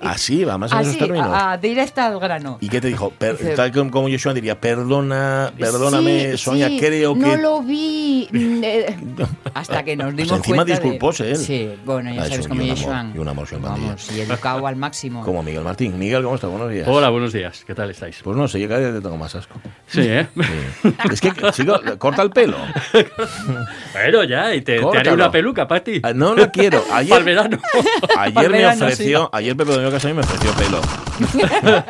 S1: Así va, más esos
S2: Así,
S1: términos.
S2: a, a- directa al grano.
S1: ¿Y qué te dijo? Per-
S2: Dice-
S1: tal como, como Joshua diría, perdona, perdóname,
S2: Sí,
S1: Sonia,
S2: sí,
S1: creo que...
S2: No lo vi. mm, eh, hasta que nos dimos
S1: Pues encima
S2: cuenta de-
S1: disculpóse él.
S2: Sí, bueno, ya
S1: Ah, es
S2: sabes
S1: un-
S2: cómo
S1: y un
S2: es
S1: amor,
S2: Joan.
S1: y un amor, Joan Bandilla.
S2: Vamos, y educado al máximo.
S1: Como Miguel Martín. Miguel, ¿cómo estás? Buenos días.
S6: Hola, buenos días. ¿Qué tal estáis?
S1: Pues no sé, yo cada día te tengo más asco.
S6: Sí, ¿eh?
S1: Sí. Es que, chico, corta el pelo.
S6: bueno, ya, y te, te haré una peluca para ti.
S1: Ah, No, no quiero. Ayer,
S6: Para el verano.
S1: Ayer
S2: Para el
S1: me
S2: verano,
S1: ofreció, ayer Pepe Domingo Casami me ofreció pelo.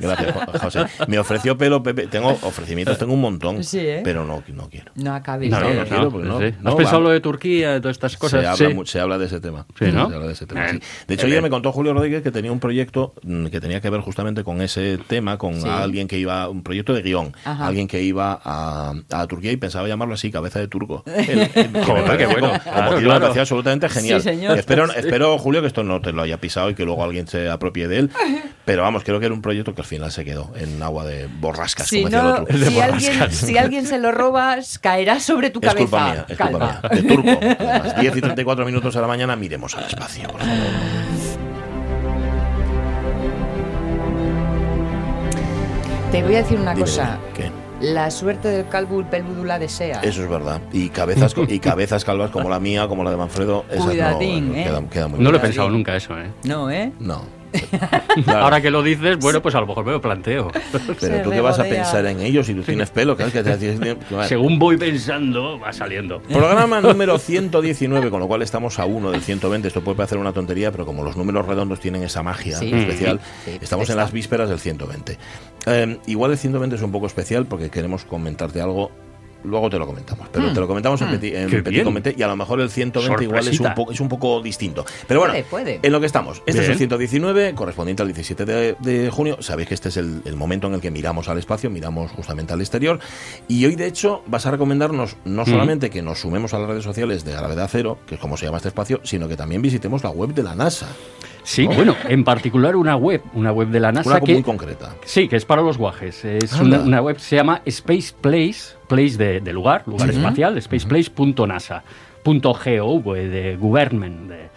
S1: Gracias, Jo- José. Me ofreció pelo, Pepe. Tengo ofrecimientos, tengo un montón.
S2: Sí, ¿eh?
S1: Pero no, no quiero.
S2: No acabes.
S6: No,
S1: no,
S6: no,
S1: no
S6: no,
S1: quiero, porque no.
S6: sí.
S1: No,
S6: ¿Has pensado
S1: va.
S6: lo de Turquía, de todas estas cosas?
S1: Se habla,
S6: Sí.
S1: mu- se habla de ese tema.
S6: Sí, ¿no?
S1: Se habla de ese tema, sí. De hecho,
S6: eh,
S1: ayer
S6: eh.
S1: me contó Julio Rodríguez que tenía un proyecto mm, que tenía que ver justamente con ese tema, con
S2: Sí.
S1: alguien que iba, un proyecto de guion,
S2: Ajá.
S1: alguien que iba a, a Turquía y pensaba llamarlo así, cabeza de turco. El- el-
S6: Joder,
S1: parecía
S6: qué bueno.
S1: como-
S6: Claro,
S1: como que me
S6: claro.
S1: parecía absolutamente genial.
S2: Sí, señor.
S1: Espero, espero, Julio, que esto no te lo haya pisado y que luego alguien se apropie de él. Pero vamos, creo que era un proyecto que al final se quedó en agua de borrascas,
S2: Si,
S1: como decía el
S2: no,
S1: otro.
S2: si, alguien, si alguien se lo roba, caerá sobre tu
S1: Es
S2: cabeza.
S1: culpa mía, es culpa mía. De turco. Además, 10 y 34 minutos a la mañana, miremos al espacio, por favor.
S2: Te voy a decir una
S1: Dime,
S2: cosa. La suerte del calvo el peludo la desea.
S1: Eso es verdad. Y cabezas, y cabezas calvas como la mía, como la de Manfredo, esas
S2: Cuidadín,
S1: no,
S2: ¿eh?
S1: queda, queda muy
S6: No lo he pensado nunca eso, ¿eh?
S2: No, ¿eh?
S1: No. Claro,
S6: Ahora que lo dices, bueno, pues a lo mejor me lo planteo.
S1: pero
S2: Se
S1: tú qué vas a pensar en ellos si tú tienes pelo, claro, que te que-
S6: Según voy pensando, va saliendo.
S1: Programa número 119, con lo cual estamos a uno del 120. Esto puede parecer una tontería, pero como los números redondos tienen esa magia
S2: Sí.
S1: especial,
S2: Sí,
S1: estamos en las vísperas del 120. Eh, igual el 120 es un poco especial porque queremos comentarte algo. Luego te lo comentamos, pero te lo comentamos en, petit, en
S6: Qué
S1: petit
S6: bien.
S1: comité y a lo mejor el 120 igual es un,
S6: Sorpresita.
S1: poco, es un poco distinto. Pero bueno,
S2: Puede, puede.
S1: en lo que estamos. Este es el
S6: Bien.
S1: 119, correspondiente al 17 de, de junio. Sabéis que este es el, el momento en el que miramos al espacio, miramos justamente al exterior. Y hoy, de hecho, vas a recomendarnos no solamente que nos sumemos a las redes sociales de Gravedad Cero, que es como se llama este espacio, sino que también visitemos la web de la NASA.
S6: Sí, bueno, en particular una web, una web de la NASA
S1: Una
S6: que
S1: muy concreta.
S6: Sí, que es para los guajes. Es una, una web que se llama Space Place, place de, de lugar, lugar espacial, spaceplace.nasa. .gov, de government. de-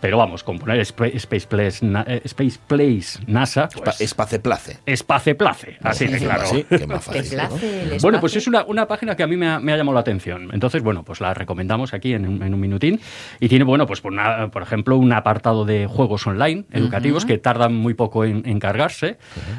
S6: Pero vamos, con poner Spa- Space Place, na- eh, Space Place NASA, pues,
S1: Espaceplace.
S6: espace place, así de
S1: Sí,
S6: claro.
S1: así, que más
S2: ¿Te
S1: fácil. ¿no?
S2: place el
S6: Bueno, pues es una, una página que a mí me ha, me ha llamado la atención. Entonces, bueno, pues la recomendamos aquí en, un- en un minutín. Y tiene, bueno, pues por, una- por ejemplo, un apartado de juegos online educativos que tardan muy poco en, en cargarse.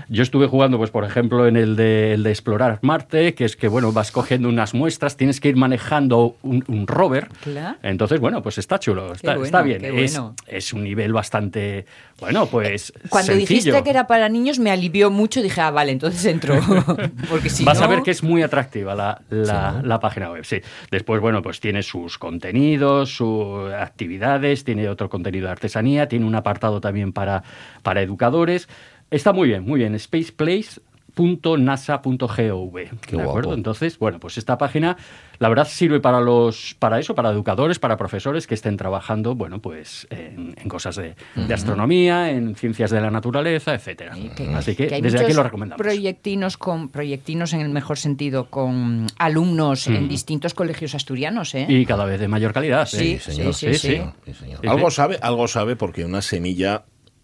S6: Yo estuve jugando, pues por ejemplo, en el de, el de Explorar Marte, que es que, bueno, vas cogiendo unas muestras, tienes que ir manejando un, un rover.
S2: Claro.
S6: Entonces, bueno, pues está chulo, está,
S2: bueno,
S6: está bien. Es,
S2: bueno.
S6: es un nivel bastante, bueno, pues
S2: Cuando
S6: sencillo.
S2: dijiste que era para niños me alivió mucho. Dije, ah, vale, entonces entro. Porque si
S6: Vas
S2: no...
S6: a ver que es muy atractiva la, la- la página web, sí. Después, bueno, pues tiene sus contenidos, sus actividades, tiene otro contenido de artesanía, tiene un apartado también para, para educadores. Está muy bien, muy bien. spaceplace.nasa.gov.
S1: Qué
S6: ¿De acuerdo? Entonces, bueno, pues esta página, la verdad, sirve para los, para eso, para educadores, para profesores que estén trabajando, bueno, pues en, en cosas de, de astronomía, en ciencias de la naturaleza, etcétera.
S2: Que-
S6: Así que, desde aquí lo recomendamos.
S2: Proyectinos, con, proyectinos en el mejor sentido, con alumnos en distintos colegios asturianos, ¿eh?
S6: Y cada vez de mayor calidad.
S2: Sí,
S6: ¿eh?
S2: sí, sí, sí.
S1: Sí, señor.
S6: Sí,
S1: Sí,
S6: sí.
S1: Algo sabe, algo sabe porque una semilla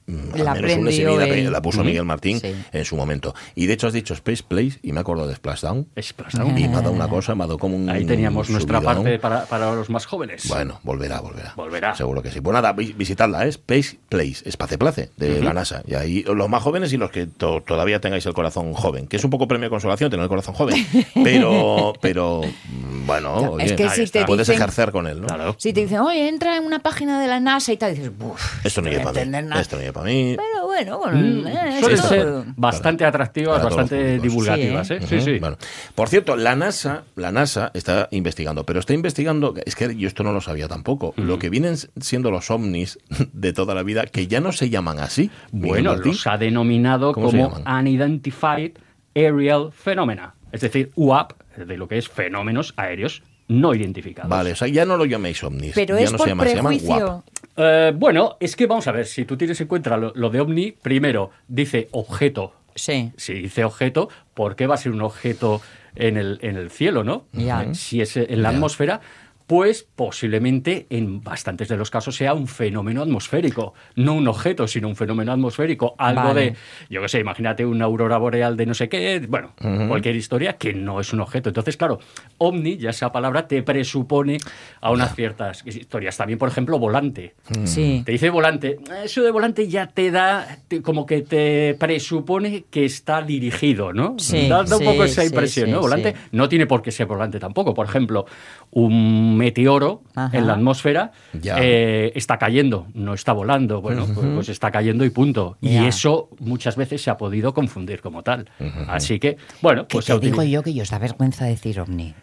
S1: mm, al
S2: La
S1: menos una semilla
S2: él.
S1: la puso Miguel Martín
S2: Sí.
S1: en su momento. Y de hecho has dicho Space Place y me acuerdo de Splashdown.
S6: Splashdown.
S1: Y me ha dado una cosa, me ha dado como un
S6: Ahí teníamos nuestra
S1: subidón.
S6: parte para, para los más jóvenes.
S1: Bueno, volverá, volverá.
S6: Volverá.
S1: Seguro que sí. Pues nada, vi- visitadla, es Space Place, Espace Place, de la NASA. Y ahí los más jóvenes y los que to- todavía tengáis el corazón joven, que es un poco premio de consolación tener el corazón joven. Pero, pero mm, Bueno,
S2: Ya,
S1: oye,
S2: es que
S1: ahí
S2: si
S1: está.
S2: te
S1: puedes
S2: dicen-
S1: ejercer con él, ¿no?
S6: Claro.
S2: Si te dicen, oye, entra en una página de la NASA y tal, dices, uff,
S1: Esto no
S2: voy
S1: llega
S2: a
S1: para mí.
S2: entender nada.
S1: Esto no llega para mí.
S2: Pero bueno,
S6: Mm,
S2: bueno, eh,
S6: Suelen
S2: esto-
S6: ser bastante atractivas,
S1: Para
S6: bastante divulgativas,
S2: Sí,
S6: ¿eh?
S2: ¿eh?
S6: Sí, sí.
S1: Bueno, por cierto, la NASA, la NASA está investigando, pero está investigando, es que yo esto no lo sabía tampoco,
S6: Mm.
S1: lo que vienen siendo los ovnis de toda la vida, que ya no se llaman así.
S6: Bueno,
S1: Martín.
S6: los ha denominado
S1: ¿Cómo se
S6: como? Unidentified Aerial Phenomena, es decir, UAP, de lo que es fenómenos aéreos no identificados.
S1: Vale, o sea, ya no lo llaméis ovnis.
S2: Pero
S1: ya
S2: es
S1: no
S2: por
S1: se llama, se llaman
S2: prejuicio.
S1: WAP.
S6: Eh, bueno, es que vamos a ver, si tú tienes en cuenta lo, lo de ovni, primero dice objeto.
S2: Sí.
S6: Si dice objeto, ¿por qué va a ser un objeto en el, en el cielo, no?
S2: Ya.
S6: Si es en la atmósfera, pues posiblemente en bastantes de los casos sea un fenómeno atmosférico, no un objeto, sino un fenómeno atmosférico, algo
S2: Vale.
S6: de, yo qué sé, imagínate una aurora boreal de no sé qué, bueno, cualquier historia que no es un objeto. Entonces, claro, ovni, ya esa palabra, te presupone a unas ciertas historias. También, por ejemplo, volante.
S2: Sí.
S6: Te dice volante. Eso de volante ya te da, te- como que te presupone que está dirigido, ¿no?
S2: Sí,
S6: da, da un
S2: sí,
S6: poco esa
S2: sí,
S6: impresión,
S2: sí,
S6: ¿no? Volante
S2: sí.
S6: no tiene por qué ser volante tampoco. Por ejemplo, un meteoro
S2: Ajá.
S6: en la atmósfera eh, está cayendo, no está volando. Bueno, pues, pues está cayendo y punto. Y eso muchas veces se ha podido confundir como tal. Así que, bueno, pues se
S2: te digo yo que os da vergüenza decir ovni.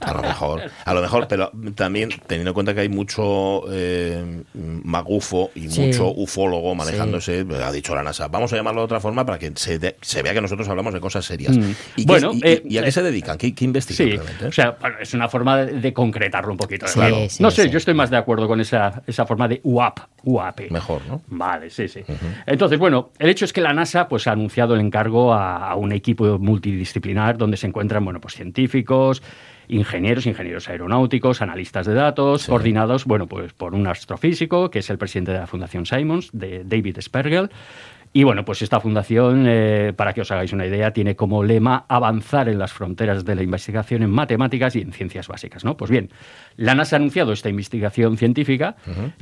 S1: A lo mejor, a lo mejor, pero también teniendo en cuenta que hay mucho eh, magufo y
S2: Sí.
S1: mucho ufólogo manejándose, ha dicho la NASA, vamos a llamarlo de otra forma para que se, de- se vea que nosotros hablamos de cosas serias.
S6: Mm.
S1: ¿Y,
S6: Bueno, eh,
S1: y a qué
S6: eh,
S1: se dedican? ¿Qué, qué investigan
S6: Sí,
S1: realmente?
S6: o sea, es una forma de, concretarlo un poquito.
S2: Sí,
S6: claro.
S2: sí,
S6: no sé,
S2: sí.
S6: yo estoy más de acuerdo con esa, esa forma de UAP, UAP.
S1: Mejor, ¿no?
S6: Vale, sí, sí. Entonces, bueno, el hecho es que la NASA pues, ha anunciado el encargo a, a un equipo multidisciplinar donde se encuentran bueno, pues, científicos, ingenieros, ingenieros aeronáuticos, analistas de datos, coordinados bueno, pues, por un astrofísico, que es el presidente de la Fundación Simons, de David Spergel. Y bueno, pues esta fundación, eh, para que os hagáis una idea, tiene como lema avanzar en las fronteras de la investigación en matemáticas y en ciencias básicas. ¿no? Pues bien, la NASA ha anunciado esta investigación científica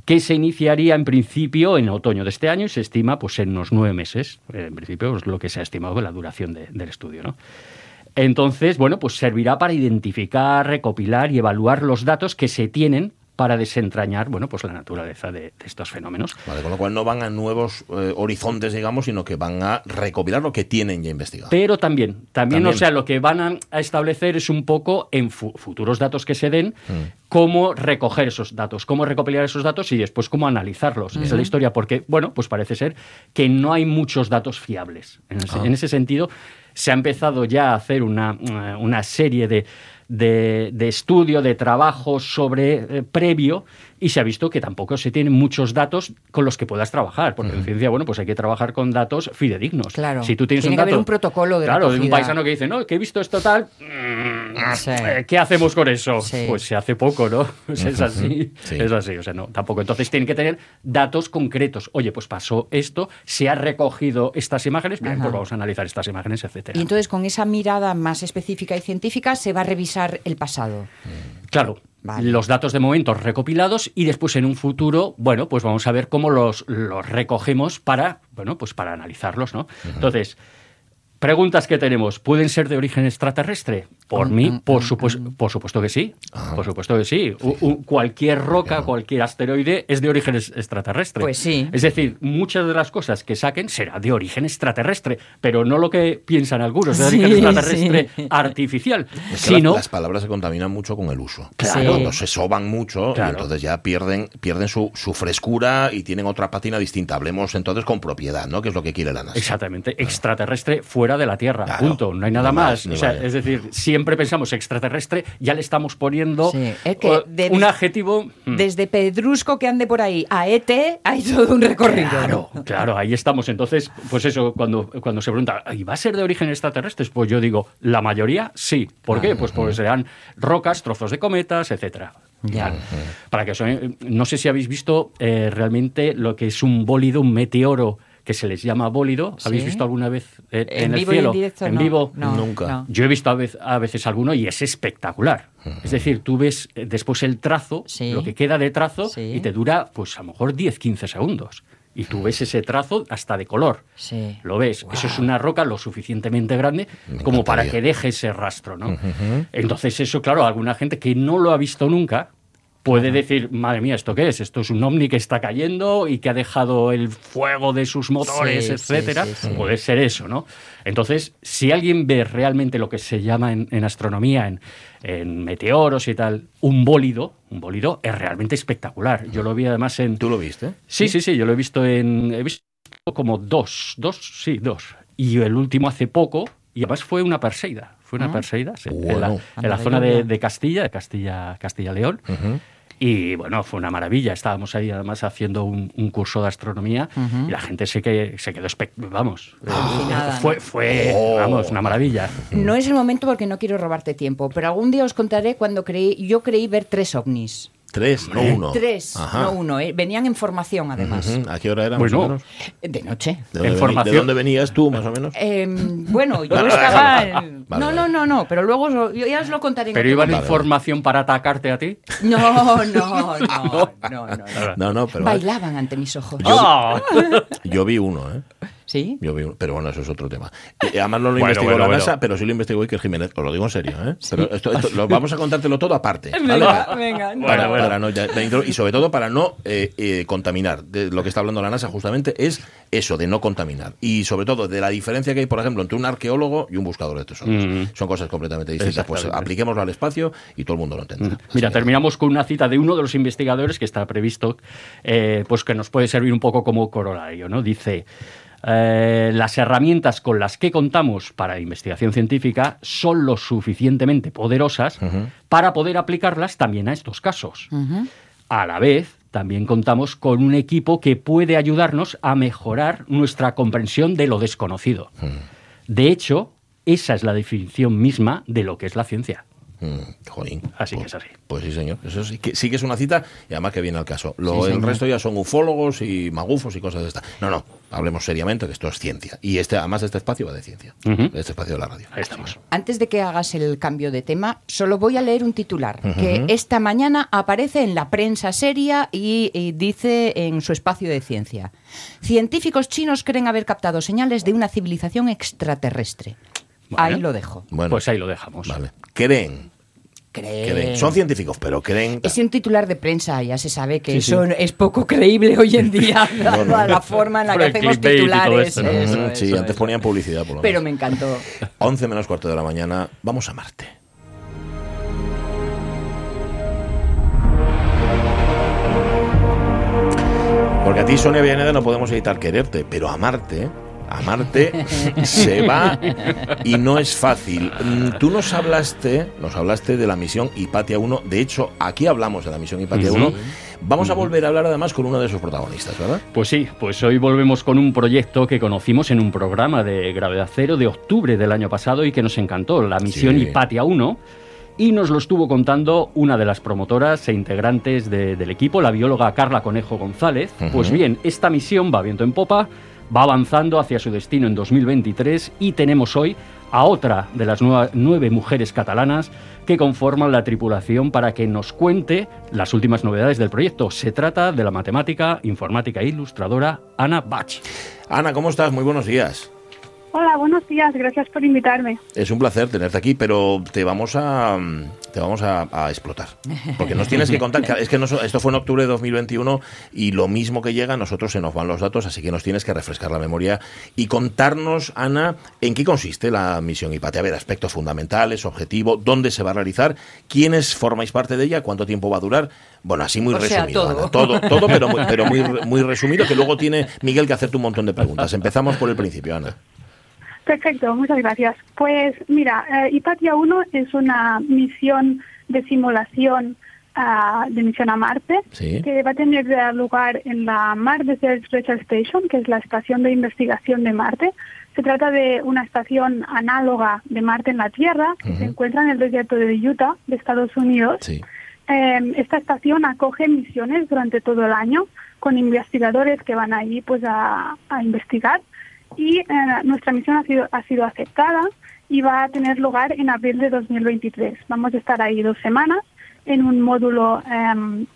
S6: que se iniciaría en principio en otoño de este año y se estima pues, en unos nueve meses. En principio es lo que se ha estimado la duración de- del estudio. ¿no? Entonces, bueno, pues servirá para identificar, recopilar y evaluar los datos que se tienen para desentrañar, bueno, pues la naturaleza de, de estos fenómenos.
S1: Vale, con lo cual no van a nuevos eh, horizontes, digamos, sino que van a recopilar lo que tienen ya investigado.
S6: Pero también, también,
S1: También.
S6: o sea, lo que van a, a establecer es un poco en fu- futuros datos que se den,
S1: Mm.
S6: cómo recoger esos datos, cómo recopilar esos datos y después cómo analizarlos. Esa es la historia, porque, bueno, pues parece ser que no hay muchos datos fiables. En ese,
S1: Ah.
S6: en ese sentido, se ha empezado ya a hacer una, eh, una serie de, de, de estudio, de trabajo sobre eh, previo y se ha visto que tampoco se tienen muchos datos con los que puedas trabajar, porque en ciencia, bueno, pues hay que trabajar con datos fidedignos.
S2: Claro.
S6: Si tú tienes
S2: Tiene
S6: un
S2: que haber un protocolo de
S6: Claro, de un paisano que dice, no, que he visto esto tal, mm,
S2: Sí.
S6: eh, ¿qué hacemos con eso?
S2: Sí.
S6: Pues se hace poco, ¿no? Pues es así,
S1: Sí.
S6: es así, o sea, no, tampoco. Entonces tienen que tener datos concretos. Oye, pues pasó esto, se ha recogido estas imágenes, bien, pues vamos a analizar estas imágenes, etcétera.
S2: Y entonces con esa mirada más específica y científica se va a revisar el pasado.
S6: Claro.
S2: Vale.
S6: Los datos de momento recopilados y después en un futuro, bueno, pues vamos a ver cómo los, los recogemos para, bueno, pues para analizarlos, ¿no? Entonces, preguntas que tenemos, ¿pueden ser de origen extraterrestre? Por
S2: Mm,
S6: mí,
S2: mm,
S6: por,
S2: mm, mm.
S6: por supuesto que sí.
S1: Ah.
S6: Por supuesto que sí. U- u- cualquier roca, cualquier asteroide es de origen es- extraterrestre.
S2: Pues sí.
S6: Es decir, muchas de las cosas que saquen será de origen extraterrestre, pero no lo que piensan algunos, de origen
S2: Sí,
S6: extraterrestre
S2: sí.
S6: artificial,
S1: Es que las- palabras se contaminan mucho con el uso.
S2: Claro.
S1: Cuando se soban mucho, y entonces ya pierden, pierden su, su frescura y tienen otra patina distinta. Hablemos entonces con propiedad, ¿no? Que es lo que quiere la NASA.
S6: Exactamente, extraterrestre fuera de la Tierra,
S1: Claro.
S6: punto, no hay nada
S1: Ni
S6: más.
S1: más, ni
S6: O sea,
S1: más.
S6: es decir, siempre pensamos extraterrestre, ya le estamos poniendo
S2: Sí, es que
S6: eh, un adjetivo. mm,
S2: Desde Pedrusco que ande por ahí a ET hay todo un recorrido.
S6: Claro, claro, ahí estamos. Entonces, pues eso, cuando, cuando se pregunta, ¿y va a ser de origen extraterrestre? Pues yo digo, la mayoría sí. ¿Por qué? Pues porque serán rocas, trozos de cometas, etcétera.
S2: Ya.
S6: Para que os- no sé si habéis visto eh, realmente lo que es un bólido, un meteoro que se les llama bólido. ¿Habéis
S2: Sí.
S6: visto alguna vez eh, en,
S2: En
S6: el
S2: vivo y en
S6: cielo?
S2: directo,
S6: en
S2: no,
S6: vivo.
S2: no,
S1: Nunca.
S2: no.
S6: Yo he visto a vez- a veces alguno y es espectacular. Es decir, tú ves eh, después el trazo,
S2: Sí.
S6: lo que queda de trazo,
S2: Sí.
S6: y te dura, pues a lo mejor 10-15 segundos. Y tú ves ese trazo hasta de color.
S2: Sí.
S6: Lo ves. Eso es una roca lo suficientemente grande
S1: Me
S6: como para que deje ese rastro, ¿no? Entonces eso, claro, alguna gente que no lo ha visto nunca puede decir, madre mía, ¿esto qué es? Esto es un ovni que está cayendo y que ha dejado el fuego de sus motores,
S2: Sí,
S6: etcétera.
S2: sí, sí, sí.
S6: Puede ser eso, ¿no? Entonces, si alguien ve realmente lo que se llama en, en astronomía, en, en meteoros y tal, un bólido, un bólido es realmente espectacular. Yo lo vi además en...
S1: ¿Tú lo viste?
S6: Sí, sí, sí, yo lo he visto en. He visto como dos, dos, sí, dos. Y el último hace poco, y además fue una Perseida. Fue una
S2: Ah.
S6: Perseida, sí, en
S1: Bueno.
S6: la, en la zona de, de Castilla, de Castilla, Castilla-León.
S1: Ujú.
S6: Y bueno, fue una maravilla. Estábamos ahí además haciendo un, un curso de astronomía y la gente se, que, se quedó, vamos, eh, fue, fue
S1: Oh.
S6: vamos, una maravilla.
S2: No es el momento porque no quiero robarte tiempo, pero algún día os contaré cuando creí, yo creí ver tres ovnis.
S1: Tres, no uno.
S2: Tres,
S1: Ajá.
S2: no uno. ¿eh? Venían en formación además.
S1: Ujú. ¿A qué hora era?
S6: Bueno.
S1: más o menos?
S2: De noche.
S1: ¿De dónde,
S6: En
S1: veni-
S6: formación.
S1: ¿De dónde venías tú, más o menos?
S2: Eh, bueno, yo
S1: Vale,
S2: estaba.
S1: vale,
S2: en-
S1: vale.
S2: no,
S1: Vale,
S2: no, no, no, pero luego os lo- yo ya os lo contaré. en
S6: Pero
S2: otro
S6: iba la
S2: momento.
S6: información para atacarte a ti.
S2: No, no, no, no, no, no.
S1: No, no, pero
S2: Bailaban ante mis ojos.
S6: ¡Ah!
S1: yo vi uno, ¿eh?
S2: ¿Sí?
S1: Yo vi uno, pero bueno, eso es otro tema. Y además no lo
S6: Bueno,
S1: investigó
S6: bueno,
S1: la
S6: bueno.
S1: NASA, pero sí lo investigó Iker Jiménez. Os lo digo en serio, ¿eh? Pero esto, esto- lo vamos a contártelo todo aparte. ¿vale?
S2: Venga, venga.
S1: Para, no, ya- y sobre todo para no eh, eh, contaminar. De lo que está hablando la NASA justamente es eso, de no contaminar. Y sobre todo de la diferencia que hay, por ejemplo, entre un arqueólogo y un buscador de tesoros.
S6: Mm.
S1: Son cosas completamente distintas. Pues apliquémoslo al espacio y todo el mundo lo entenderá.
S6: Mira,
S1: Así que-
S6: terminamos con una cita de uno de los investigadores que está previsto, eh, pues que nos puede servir un poco como corolario, ¿no? Dice. Eh, las herramientas con las que contamos para investigación científica son lo suficientemente poderosas para poder aplicarlas también a estos casos. A la vez, también contamos con un equipo que puede ayudarnos a mejorar nuestra comprensión de lo desconocido. De hecho, esa es la definición misma de lo que es la ciencia.
S1: Mm, jolín.
S6: Así que
S1: Pues-
S6: es así.
S1: Pues sí, señor. Eso sí que, sí que es una cita y además que viene al caso. Lo,
S2: Sí,
S1: el
S2: señor.
S1: resto ya son ufólogos y magufos y cosas de estas. No, no. Hablemos seriamente que esto es ciencia. Y este, además este espacio va de ciencia. Este espacio de la radio.
S6: Ahí estamos.
S2: Antes de que hagas el cambio de tema, solo voy a leer un titular que esta mañana aparece en la prensa seria y, y dice en su espacio de ciencia. Científicos chinos creen haber captado señales de una civilización extraterrestre. Ahí lo dejo.
S1: Bueno,
S6: Pues ahí lo dejamos.
S1: vale. Creen.
S2: Creen.
S1: creen. Son científicos, pero creen.
S2: Es un titular de prensa, ya se sabe que
S1: Sí,
S2: eso es poco creíble hoy en día, dado
S1: no.
S2: a la forma en la que hacemos titulares.
S6: esto, ¿no?
S2: Eso,
S1: Ujú, sí,
S2: eso,
S1: antes
S2: eso.
S1: ponían publicidad por lo
S2: Pero
S1: menos.
S2: me encantó.
S1: 11 menos cuarto de la mañana, vamos a Marte. Porque a ti, Sonia Villaneda, no podemos evitar quererte, pero a Marte, a Marte se va y no es fácil. Mm, Tú nos hablaste, nos hablaste de la misión Hipatia 1. De hecho, aquí hablamos de la misión Hipatia
S6: Ujú.
S1: 1. Vamos a volver a hablar además con uno de sus protagonistas, ¿verdad?
S6: Pues sí, pues hoy volvemos con un proyecto que conocimos en un programa de Gravedad Cero de octubre del año pasado y que nos encantó, la misión
S1: Sí.
S6: Hipatia 1. Y nos lo estuvo contando una de las promotoras e integrantes de- del equipo, la bióloga Carla Conejo González. Pues bien, esta misión va viento en popa, va avanzando hacia su destino en 2023 y tenemos hoy a otra de las nueve mujeres catalanas que conforman la tripulación para que nos cuente las últimas novedades del proyecto. Se trata de la matemática, informática e ilustradora Ana Bach.
S1: Ana, ¿cómo estás? Muy buenos días.
S7: Hola, buenos días, gracias por invitarme.
S1: Es un placer tenerte aquí, pero te vamos a te vamos a, a explotar. Porque nos tienes que contar, es que nos- esto fue en octubre de 2021 y lo mismo que llega, a nosotros se nos van los datos, así que nos tienes que refrescar la memoria y contarnos, Ana, en qué consiste la misión IPATE. A ver, aspectos fundamentales, objetivo, dónde se va a realizar, quiénes formáis parte de ella, cuánto tiempo va a durar. Bueno, así muy
S2: O sea,
S1: resumido,
S2: todo.
S1: Ana. Todo, todo, pero, muy, pero muy, muy resumido, que luego tiene Miguel que hacerte un montón de preguntas. Empezamos por el principio, Ana.
S7: Perfecto, muchas gracias. Pues mira, eh, Hipatia 1 es una misión de simulación ah, de misión a Marte
S1: Sí.
S7: que va a tener lugar en la Mars Research Station, que es la estación de investigación de Marte. Se trata de una estación análoga de Marte en la Tierra que se encuentra en el desierto de Utah, de Estados Unidos.
S1: Sí.
S7: Eh, esta estación acoge misiones durante todo el año con investigadores que van allí pues a, a investigar y eh, nuestra misión ha sido ha sido aceptada y va a tener lugar en abril de 2023. Vamos a estar ahí dos semanas en un módulo eh,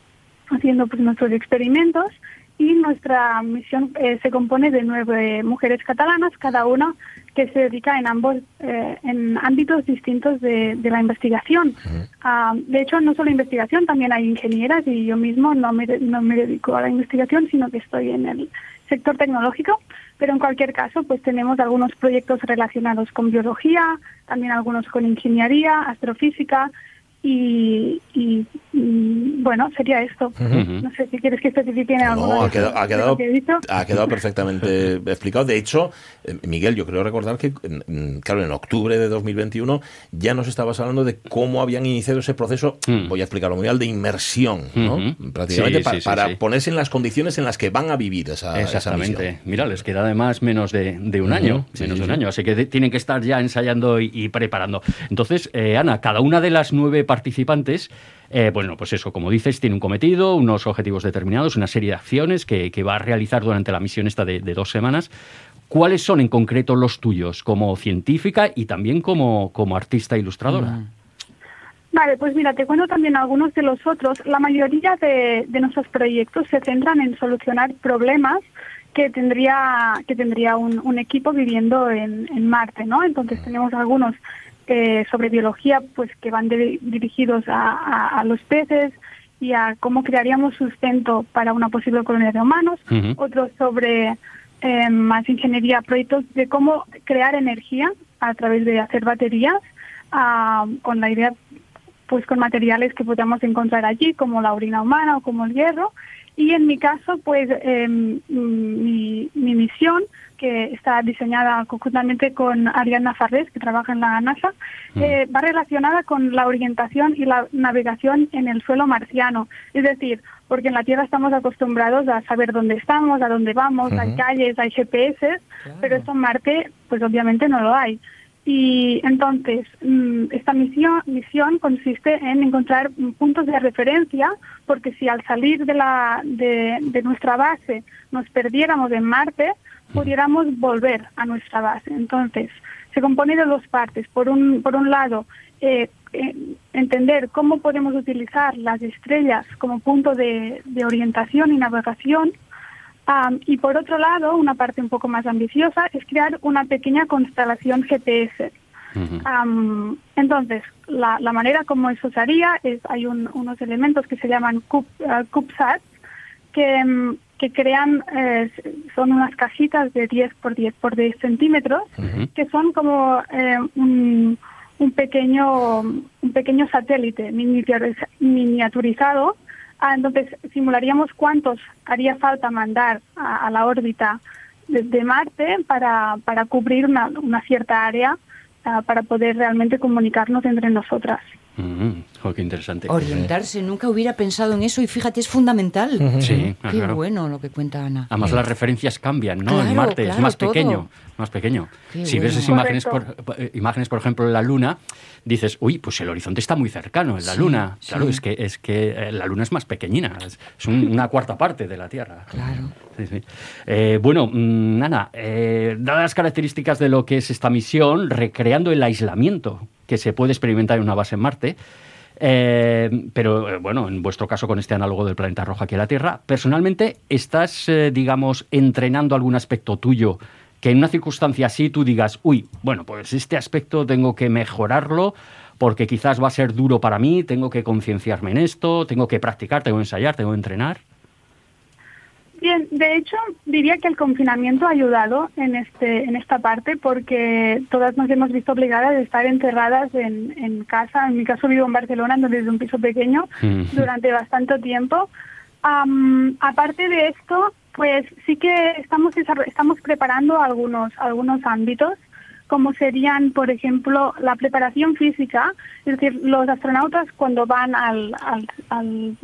S7: haciendo pues nuestros experimentos y nuestra misión eh, se compone de nueve mujeres catalanas, cada una que se dedica en ambos eh, en ámbitos distintos de, de la investigación. Ah, de hecho, no solo investigación, también hay ingenieras y yo mismo no me, no me dedico a la investigación, sino que estoy en el sector tecnológico. Pero en cualquier caso, pues tenemos algunos proyectos relacionados con biología, también algunos con ingeniería, astrofísica y, y, mm, bueno, sería esto. No sé si quieres que especifique en algo.
S1: No, ha quedado, ha quedado,
S7: que
S1: ha quedado perfectamente explicado. De hecho, eh, Miguel, yo creo recordar que, mm, claro, en octubre de 2021 ya nos estabas hablando de cómo habían iniciado ese proceso,
S6: Mm.
S1: voy a explicarlo muy bien, de inmersión, ¿no? Prácticamente
S6: Sí,
S1: pa-
S6: sí, sí,
S1: para
S6: sí.
S1: ponerse en las condiciones en las que van a vivir esa, esa
S6: Exactamente.
S1: misión.
S6: Mira, les queda además menos de, de un año,
S1: sí,
S6: menos
S1: sí,
S6: de un
S1: sí.
S6: año, así que de- tienen que estar ya ensayando y, y preparando. Entonces, eh, Ana, cada una de las nueve participantes, eh, bueno, pues eso, como dices, tiene un cometido, unos objetivos determinados, una serie de acciones que, que va a realizar durante la misión esta de, de dos semanas. ¿Cuáles son en concreto los tuyos como científica y también como, como artista ilustradora?
S7: Vale, pues mira, te cuento también algunos de los otros. La mayoría de, de nuestros proyectos se centran en solucionar problemas que tendría que tendría un, un equipo viviendo en, en Marte, ¿no? Entonces tenemos algunos eh, sobre biología, pues que van de- dirigidos a, a- a los peces y a cómo crearíamos sustento para una posible colonia de humanos. Otros sobre eh, más ingeniería, proyectos de cómo crear energía a través de hacer baterías ah, con la idea pues con materiales que podamos encontrar allí, como la orina humana o como el hierro. Y en mi caso, pues eh, mi, mi misión, que está diseñada conjuntamente con Ariadna Farrés, que trabaja en la NASA, eh, va relacionada con la orientación y la navegación en el suelo marciano. Es decir, porque en la Tierra estamos acostumbrados a saber dónde estamos, a dónde vamos, hay calles, hay GPS, pero esto en Marte, pues obviamente no lo hay. Y entonces, mm, esta misión, misión consiste en encontrar mm, puntos de referencia, porque si al salir de, la, de, de nuestra base nos perdiéramos en Marte, pudiéramos volver a nuestra base. Entonces, se compone de dos partes. Por un, por un lado, eh, eh, entender cómo podemos utilizar las estrellas como punto de, de orientación y navegación, y por otro lado, una parte un poco más ambiciosa es crear una pequeña constelación GPS. Entonces, la, la manera como eso se haría es, hay un- unos elementos que se llaman eh, CubeSats, que, mm, que crean, eh, son unas cajitas de 10 por 10 por 10 centímetros, que son como eh, un, un pequeño un pequeño satélite miniaturiza- miniaturizado. Ah, entonces, simularíamos cuántos haría falta mandar a, a la órbita de, de Marte para, para cubrir una, una cierta área ah, para poder realmente comunicarnos entre nosotras.
S6: Ujú. Jo, qué interesante.
S2: Orientarse, nunca hubiera pensado en eso y fíjate, es fundamental.
S6: Sí,
S2: Qué
S6: claro.
S2: bueno lo que cuenta Ana.
S6: Además las referencias cambian, ¿no? en
S2: Claro,
S6: Marte es más
S2: todo.
S6: pequeño, más pequeño.
S2: Qué
S6: si ves esas imágenes por, eh, imágenes, por ejemplo, en la Luna, dices, uy, pues el horizonte está muy cercano en la
S2: Sí,
S6: Luna. Claro,
S2: sí.
S6: es que es que eh, la Luna es más pequeñina, es, es un- una cuarta parte de la Tierra.
S2: Claro.
S6: Sí, sí. Eh, bueno, mm, Ana, eh, dadas las características de lo que es esta misión, recreando el aislamiento que se puede experimentar en una base en Marte, eh, pero eh, bueno, en vuestro caso con este análogo del planeta rojo aquí en la Tierra, personalmente, ¿estás, eh, digamos, entrenando algún aspecto tuyo que en una circunstancia así tú digas, uy, bueno, pues este aspecto tengo que mejorarlo porque quizás va a ser duro para mí, tengo que concienciarme en esto, tengo que practicar, tengo que ensayar, tengo que entrenar?
S7: Bien, de hecho, diría que el confinamiento ha ayudado en este en esta parte porque todas nos hemos visto obligadas a estar encerradas en, en casa. En mi caso vivo en Barcelona, entonces desde un piso pequeño, durante bastante tiempo. Am, aparte de esto, pues sí que estamos estamos preparando algunos algunos ámbitos como serían, por ejemplo, la preparación física, es decir, los astronautas cuando van al, al, al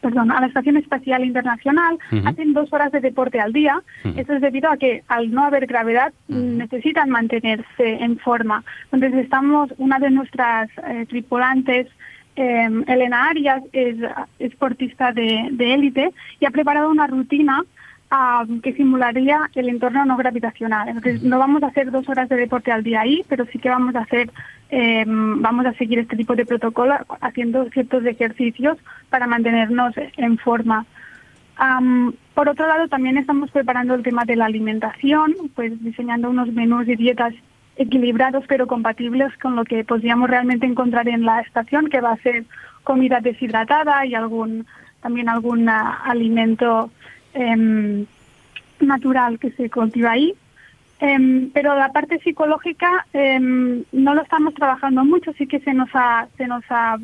S7: perdón, a la Estación Espacial Internacional hacen dos horas de deporte al día.
S6: Ujú.
S7: Eso es debido a que al no haber gravedad necesitan mantenerse en forma. Entonces estamos, una de nuestras eh, tripulantes, eh, Elena Arias, es esportista de de élite y ha preparado una rutina ah, que simularía el entorno no gravitacional. Entonces no vamos a hacer dos horas de deporte al día ahí, pero sí que vamos a hacer, eh, vamos a seguir este tipo de protocolo haciendo ciertos ejercicios para mantenernos en forma. Am, por otro lado, también estamos preparando el tema de la alimentación, pues diseñando unos menús y dietas equilibrados pero compatibles con lo que podríamos realmente encontrar en la estación, que va a ser comida deshidratada y algún también algún ah, alimento em, natural que se cultiva ahí. Em, pero la parte psicológica em, no lo estamos trabajando mucho, sí que se nos ha, se nos ha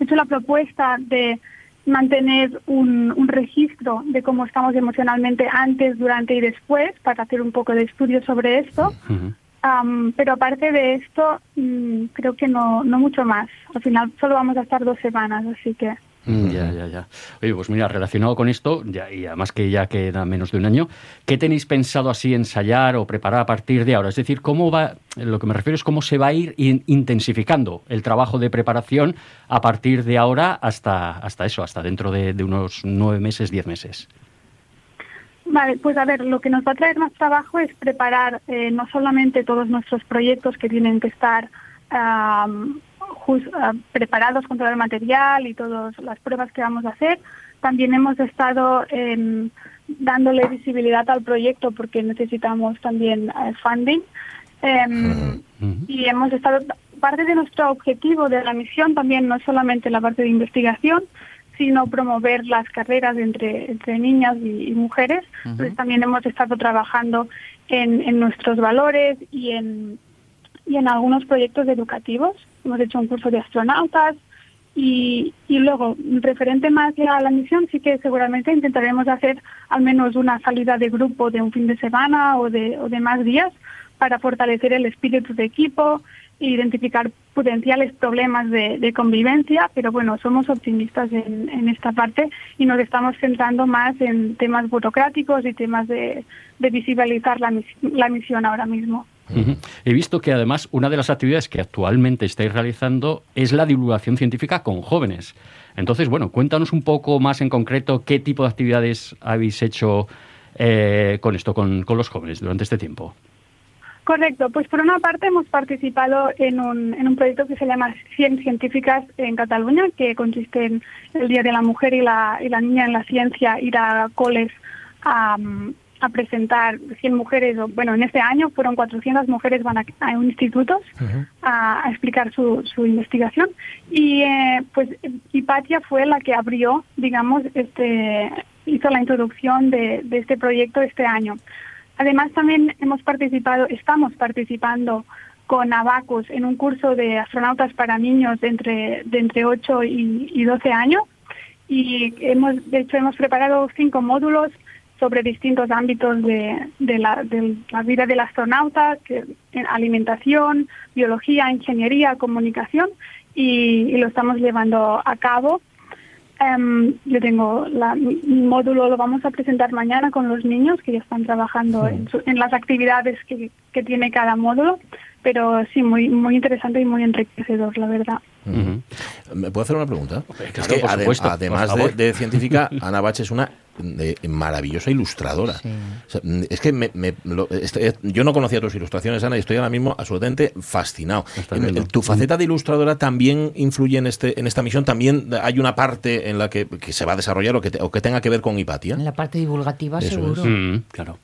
S7: hecho la propuesta de mantener un, un registro de cómo estamos emocionalmente antes, durante y después para hacer un poco de estudio sobre esto. Pero aparte de esto, mm, creo que no, no mucho más. Al final solo vamos a estar dos semanas, así que...
S6: Mm, Ya, ya, ya. Oye, pues mira, relacionado con esto, ya, y además que ya queda menos de un año, ¿qué tenéis pensado así ensayar o preparar a partir de ahora? Es decir, ¿cómo va, lo que me refiero es cómo se va a ir in- intensificando el trabajo de preparación a partir de ahora hasta, hasta eso, hasta dentro de, de unos nueve meses, diez meses?
S7: Vale, pues a ver, lo que nos va a traer más trabajo es preparar eh, no solamente todos nuestros proyectos que tienen que estar ah, preparados con todo el material y todas las pruebas que vamos a hacer, también hemos estado em, dándole visibilidad al proyecto porque necesitamos también eh, funding. Em, y hemos estado parte de nuestro objetivo de la misión también no es solamente la parte de investigación sino promover las carreras entre, entre niñas y, y mujeres. Entonces también hemos estado trabajando en, en nuestros valores y en, y en algunos proyectos educativos. Hemos hecho un curso de astronautas y, y luego, referente más a la misión, sí que seguramente intentaremos hacer al menos una salida de grupo de un fin de semana o de, o de más días para fortalecer el espíritu de equipo e identificar potenciales problemas de, de convivencia, pero bueno, somos optimistas en, en esta parte y nos estamos centrando más en temas burocráticos y temas de, de visibilizar la, mis- la misión ahora mismo.
S6: He visto que además una de las actividades que actualmente estáis realizando es la divulgación científica con jóvenes. Entonces, bueno, cuéntanos un poco más en concreto qué tipo de actividades habéis hecho eh, con esto, con, con los jóvenes durante este tiempo.
S7: Correcto, pues por una parte hemos participado en un, en un proyecto que se llama 100 Científicas en Cataluña, que consiste en el Día de la Mujer y la, y la Niña en la Ciencia, ir a coles a, a presentar 100 mujeres, o, bueno, en este año fueron 400 mujeres van a, a institutos a, a explicar su, su investigación y eh, pues Hipatia fue la que abrió, digamos, este hizo la introducción de, de este proyecto este año. Además, también hemos participado, estamos participando con Abacus en un curso de astronautas para niños de entre, de entre 8 y, y 12 años. Y hemos, de hecho, hemos preparado cinco módulos sobre distintos ámbitos de, de, la, de la vida del astronauta, que, en alimentación, biología, ingeniería, comunicación, y, y lo estamos llevando a cabo. Em, yo tengo la, mi módulo, lo vamos a presentar mañana con los niños que ya están trabajando en, su- en las actividades que, que tiene cada módulo, pero sí, muy, muy interesante y muy enriquecedor, la verdad.
S1: ¿Me puedo hacer una pregunta?
S6: claro,
S1: es que
S6: por
S1: ade-
S6: supuesto,
S1: además de, científica, Ana Bach es una eh, maravillosa ilustradora.
S2: Sí.
S1: O sea, mm, es que me- me- lo- este- eh, yo no conocía tus ilustraciones, Ana, y estoy ahora mismo absolutamente fascinado. En- ¿Tu faceta de ilustradora también influye en, este, en esta misión? ¿También hay una parte en la que, que se va a desarrollar o que, te- o que tenga que ver con Hipatia?
S2: En la parte divulgativa,
S1: Eso
S2: seguro.
S6: Mm, claro.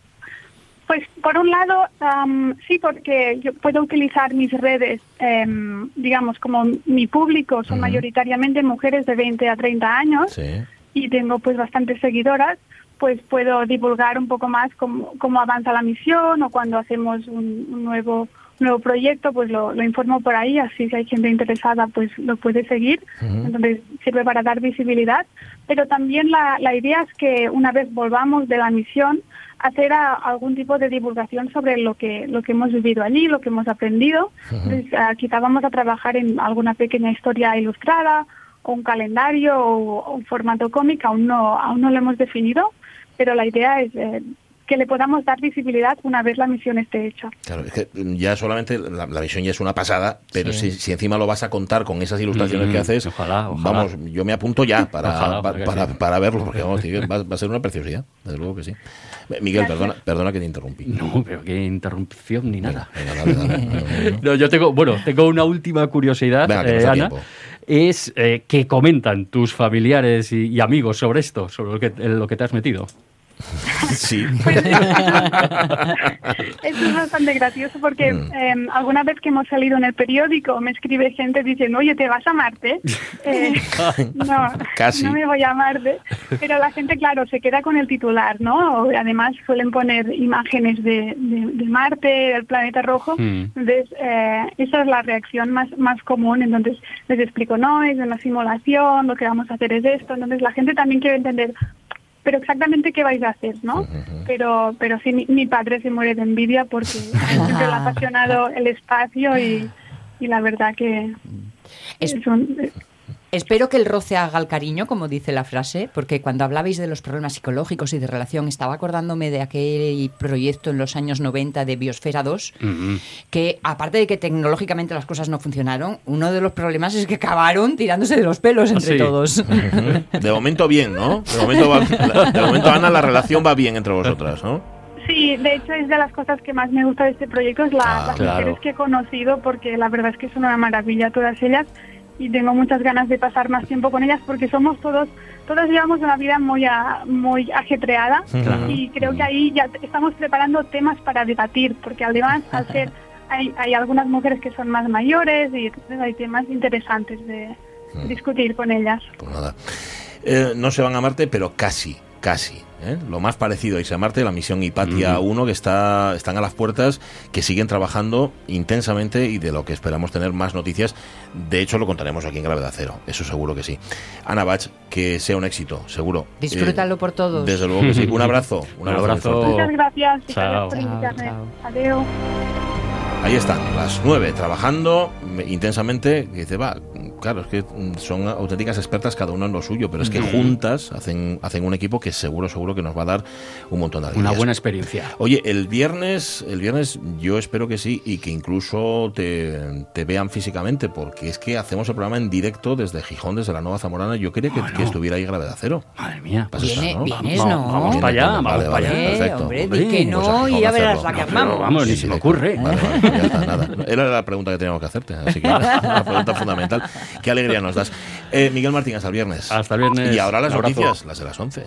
S7: Pues por un lado, am, sí, porque yo puedo utilizar mis redes, em, digamos, como mi público son mayoritariamente mujeres de 20 a 30 años
S1: Sí.
S7: y tengo pues bastantes seguidoras, pues puedo divulgar un poco más cómo, cómo avanza la misión o cuando hacemos un, un nuevo nuevo proyecto, pues lo, lo informo por ahí, así si hay gente interesada, pues lo puede seguir.
S1: Ujú.
S7: Entonces sirve para dar visibilidad, pero también la, la idea es que una vez volvamos de la misión, hacer a- algún tipo de divulgación sobre lo que lo que hemos vivido allí, lo que hemos aprendido. Entonces, ah, quizá vamos a trabajar en alguna pequeña historia ilustrada o un calendario o, o un formato cómic, aún no aún no lo hemos definido, pero la idea es eh, que le podamos dar visibilidad una vez la misión esté hecha.
S1: Claro, es que ya solamente la, la visión ya es una pasada, pero
S2: Sí.
S1: si, si encima lo vas a contar con esas ilustraciones
S6: Mm,
S1: que haces,
S6: ojalá, ojalá.
S1: vamos, yo me apunto ya para,
S6: Ojalá,
S1: para,
S6: sí.
S1: para verlo, porque vamos, tío, va, va a ser una preciosidad, desde luego que sí. Miguel, perdona, perdona que te interrumpí.
S6: No, pero qué interrupción ni nada.
S1: Venga.
S6: No, yo tengo, bueno, tengo una última curiosidad,
S1: Venga, que
S6: eh, Ana.
S1: tiempo.
S6: Es eh, que comentan tus familiares y, y amigos sobre esto, sobre lo que, en lo que te has metido.
S1: Sí.
S7: Eso es bastante gracioso porque
S1: Mm.
S7: eh, alguna vez que hemos salido en el periódico me escribe gente diciendo, oye, ¿te vas a Marte? Eh, no,
S1: Casi.
S7: no me voy a Marte. Pero la gente, claro, se queda con el titular, ¿no? Además suelen poner imágenes de, de- de Marte, del planeta rojo.
S6: Mm.
S7: Entonces, eh, esa es la reacción más, más común. Entonces, les explico, no, es una simulación, lo que vamos a hacer es esto. Entonces, la gente también quiere entender, pero exactamente qué vais a hacer, ¿no? Pero, pero sí, mi, mi padre se muere de envidia porque siempre le ha apasionado el espacio y, y la verdad que
S2: Es-
S7: es un-
S2: Espero que el roce haga el cariño, como dice la frase, porque cuando hablabais de los problemas psicológicos y de relación, estaba acordándome de aquel proyecto en los años 90 de Biosfera 2,
S6: Mm,
S2: que aparte de que tecnológicamente las cosas no funcionaron, uno de los problemas es que acabaron tirándose de los pelos entre
S6: Sí.
S2: todos.
S1: De momento bien, ¿no? De momento, va- de momento, Ana, la relación va bien entre vosotras, ¿no?
S7: Sí, de hecho es de las cosas que más me gusta de este proyecto, es la,
S1: Ah,
S7: las
S6: claro.
S7: mujeres que he conocido, porque la verdad es que son una maravilla todas ellas y tengo muchas ganas de pasar más tiempo con ellas porque somos todos, todos llevamos una vida muy, a- muy ajetreada
S6: Claro.
S7: y creo que ahí ya estamos preparando temas para debatir, porque además al ser hay, hay algunas mujeres que son más mayores y entonces hay temas interesantes de discutir con ellas.
S1: Pues nada. Eh, no se van a Marte, pero casi, casi. ¿Eh? Lo más parecido a irse a Marte, la misión Hipatia
S6: Mm.
S1: 1, que está, están a las puertas, que siguen trabajando intensamente y de lo que esperamos tener más noticias. De hecho, lo contaremos aquí en Gravedad Cero, eso seguro que sí. Ana Bach, que sea un éxito, seguro.
S2: Disfrútalo
S1: Eh,
S2: por todos.
S1: Desde luego que sí. Un abrazo. Un
S6: Un
S1: abrazo.
S7: Muchas gracias, y
S6: Chao.
S7: por
S2: Chao,
S7: invitarme.
S2: chao.
S7: Adiós.
S1: Ahí están, las nueve, trabajando intensamente. Que dice, va, claro, es que mm, son auténticas expertas cada uno en lo suyo, pero es que juntas hacen, hacen un equipo que seguro, seguro que nos va a dar un montón de
S6: Una
S1: alegrías.
S6: buena experiencia.
S1: Oye, el viernes, el viernes yo espero que sí y que incluso te, te vean físicamente, porque es que hacemos el programa en directo desde Gijón, desde la Nueva Zamorana. Yo quería que,
S6: Bueno.
S1: que estuviera ahí Gravedad Cero.
S6: Madre mía.
S2: Viene-
S1: ¿no?
S2: vienes,
S6: Vamos,
S2: ¿no?
S6: vamos para allá, vamos
S1: Vale,
S6: para
S1: vale,
S6: allá.
S2: Eh,
S1: perfecto.
S2: hombre,
S6: Hombre,
S2: di que
S1: pues
S2: no y
S1: Gijón
S2: ya
S1: a
S2: verás la que
S1: No,
S2: armamos.
S6: vamos, ni
S1: Sí,
S6: se me ocurre.
S1: Vale, vale, ya está, nada. Era la pregunta que teníamos que hacerte, así que la pregunta fundamental. Qué alegría nos das. Eh, Miguel Martín, hasta el viernes.
S6: Hasta el viernes.
S1: Y ahora las noticias, las de las 11.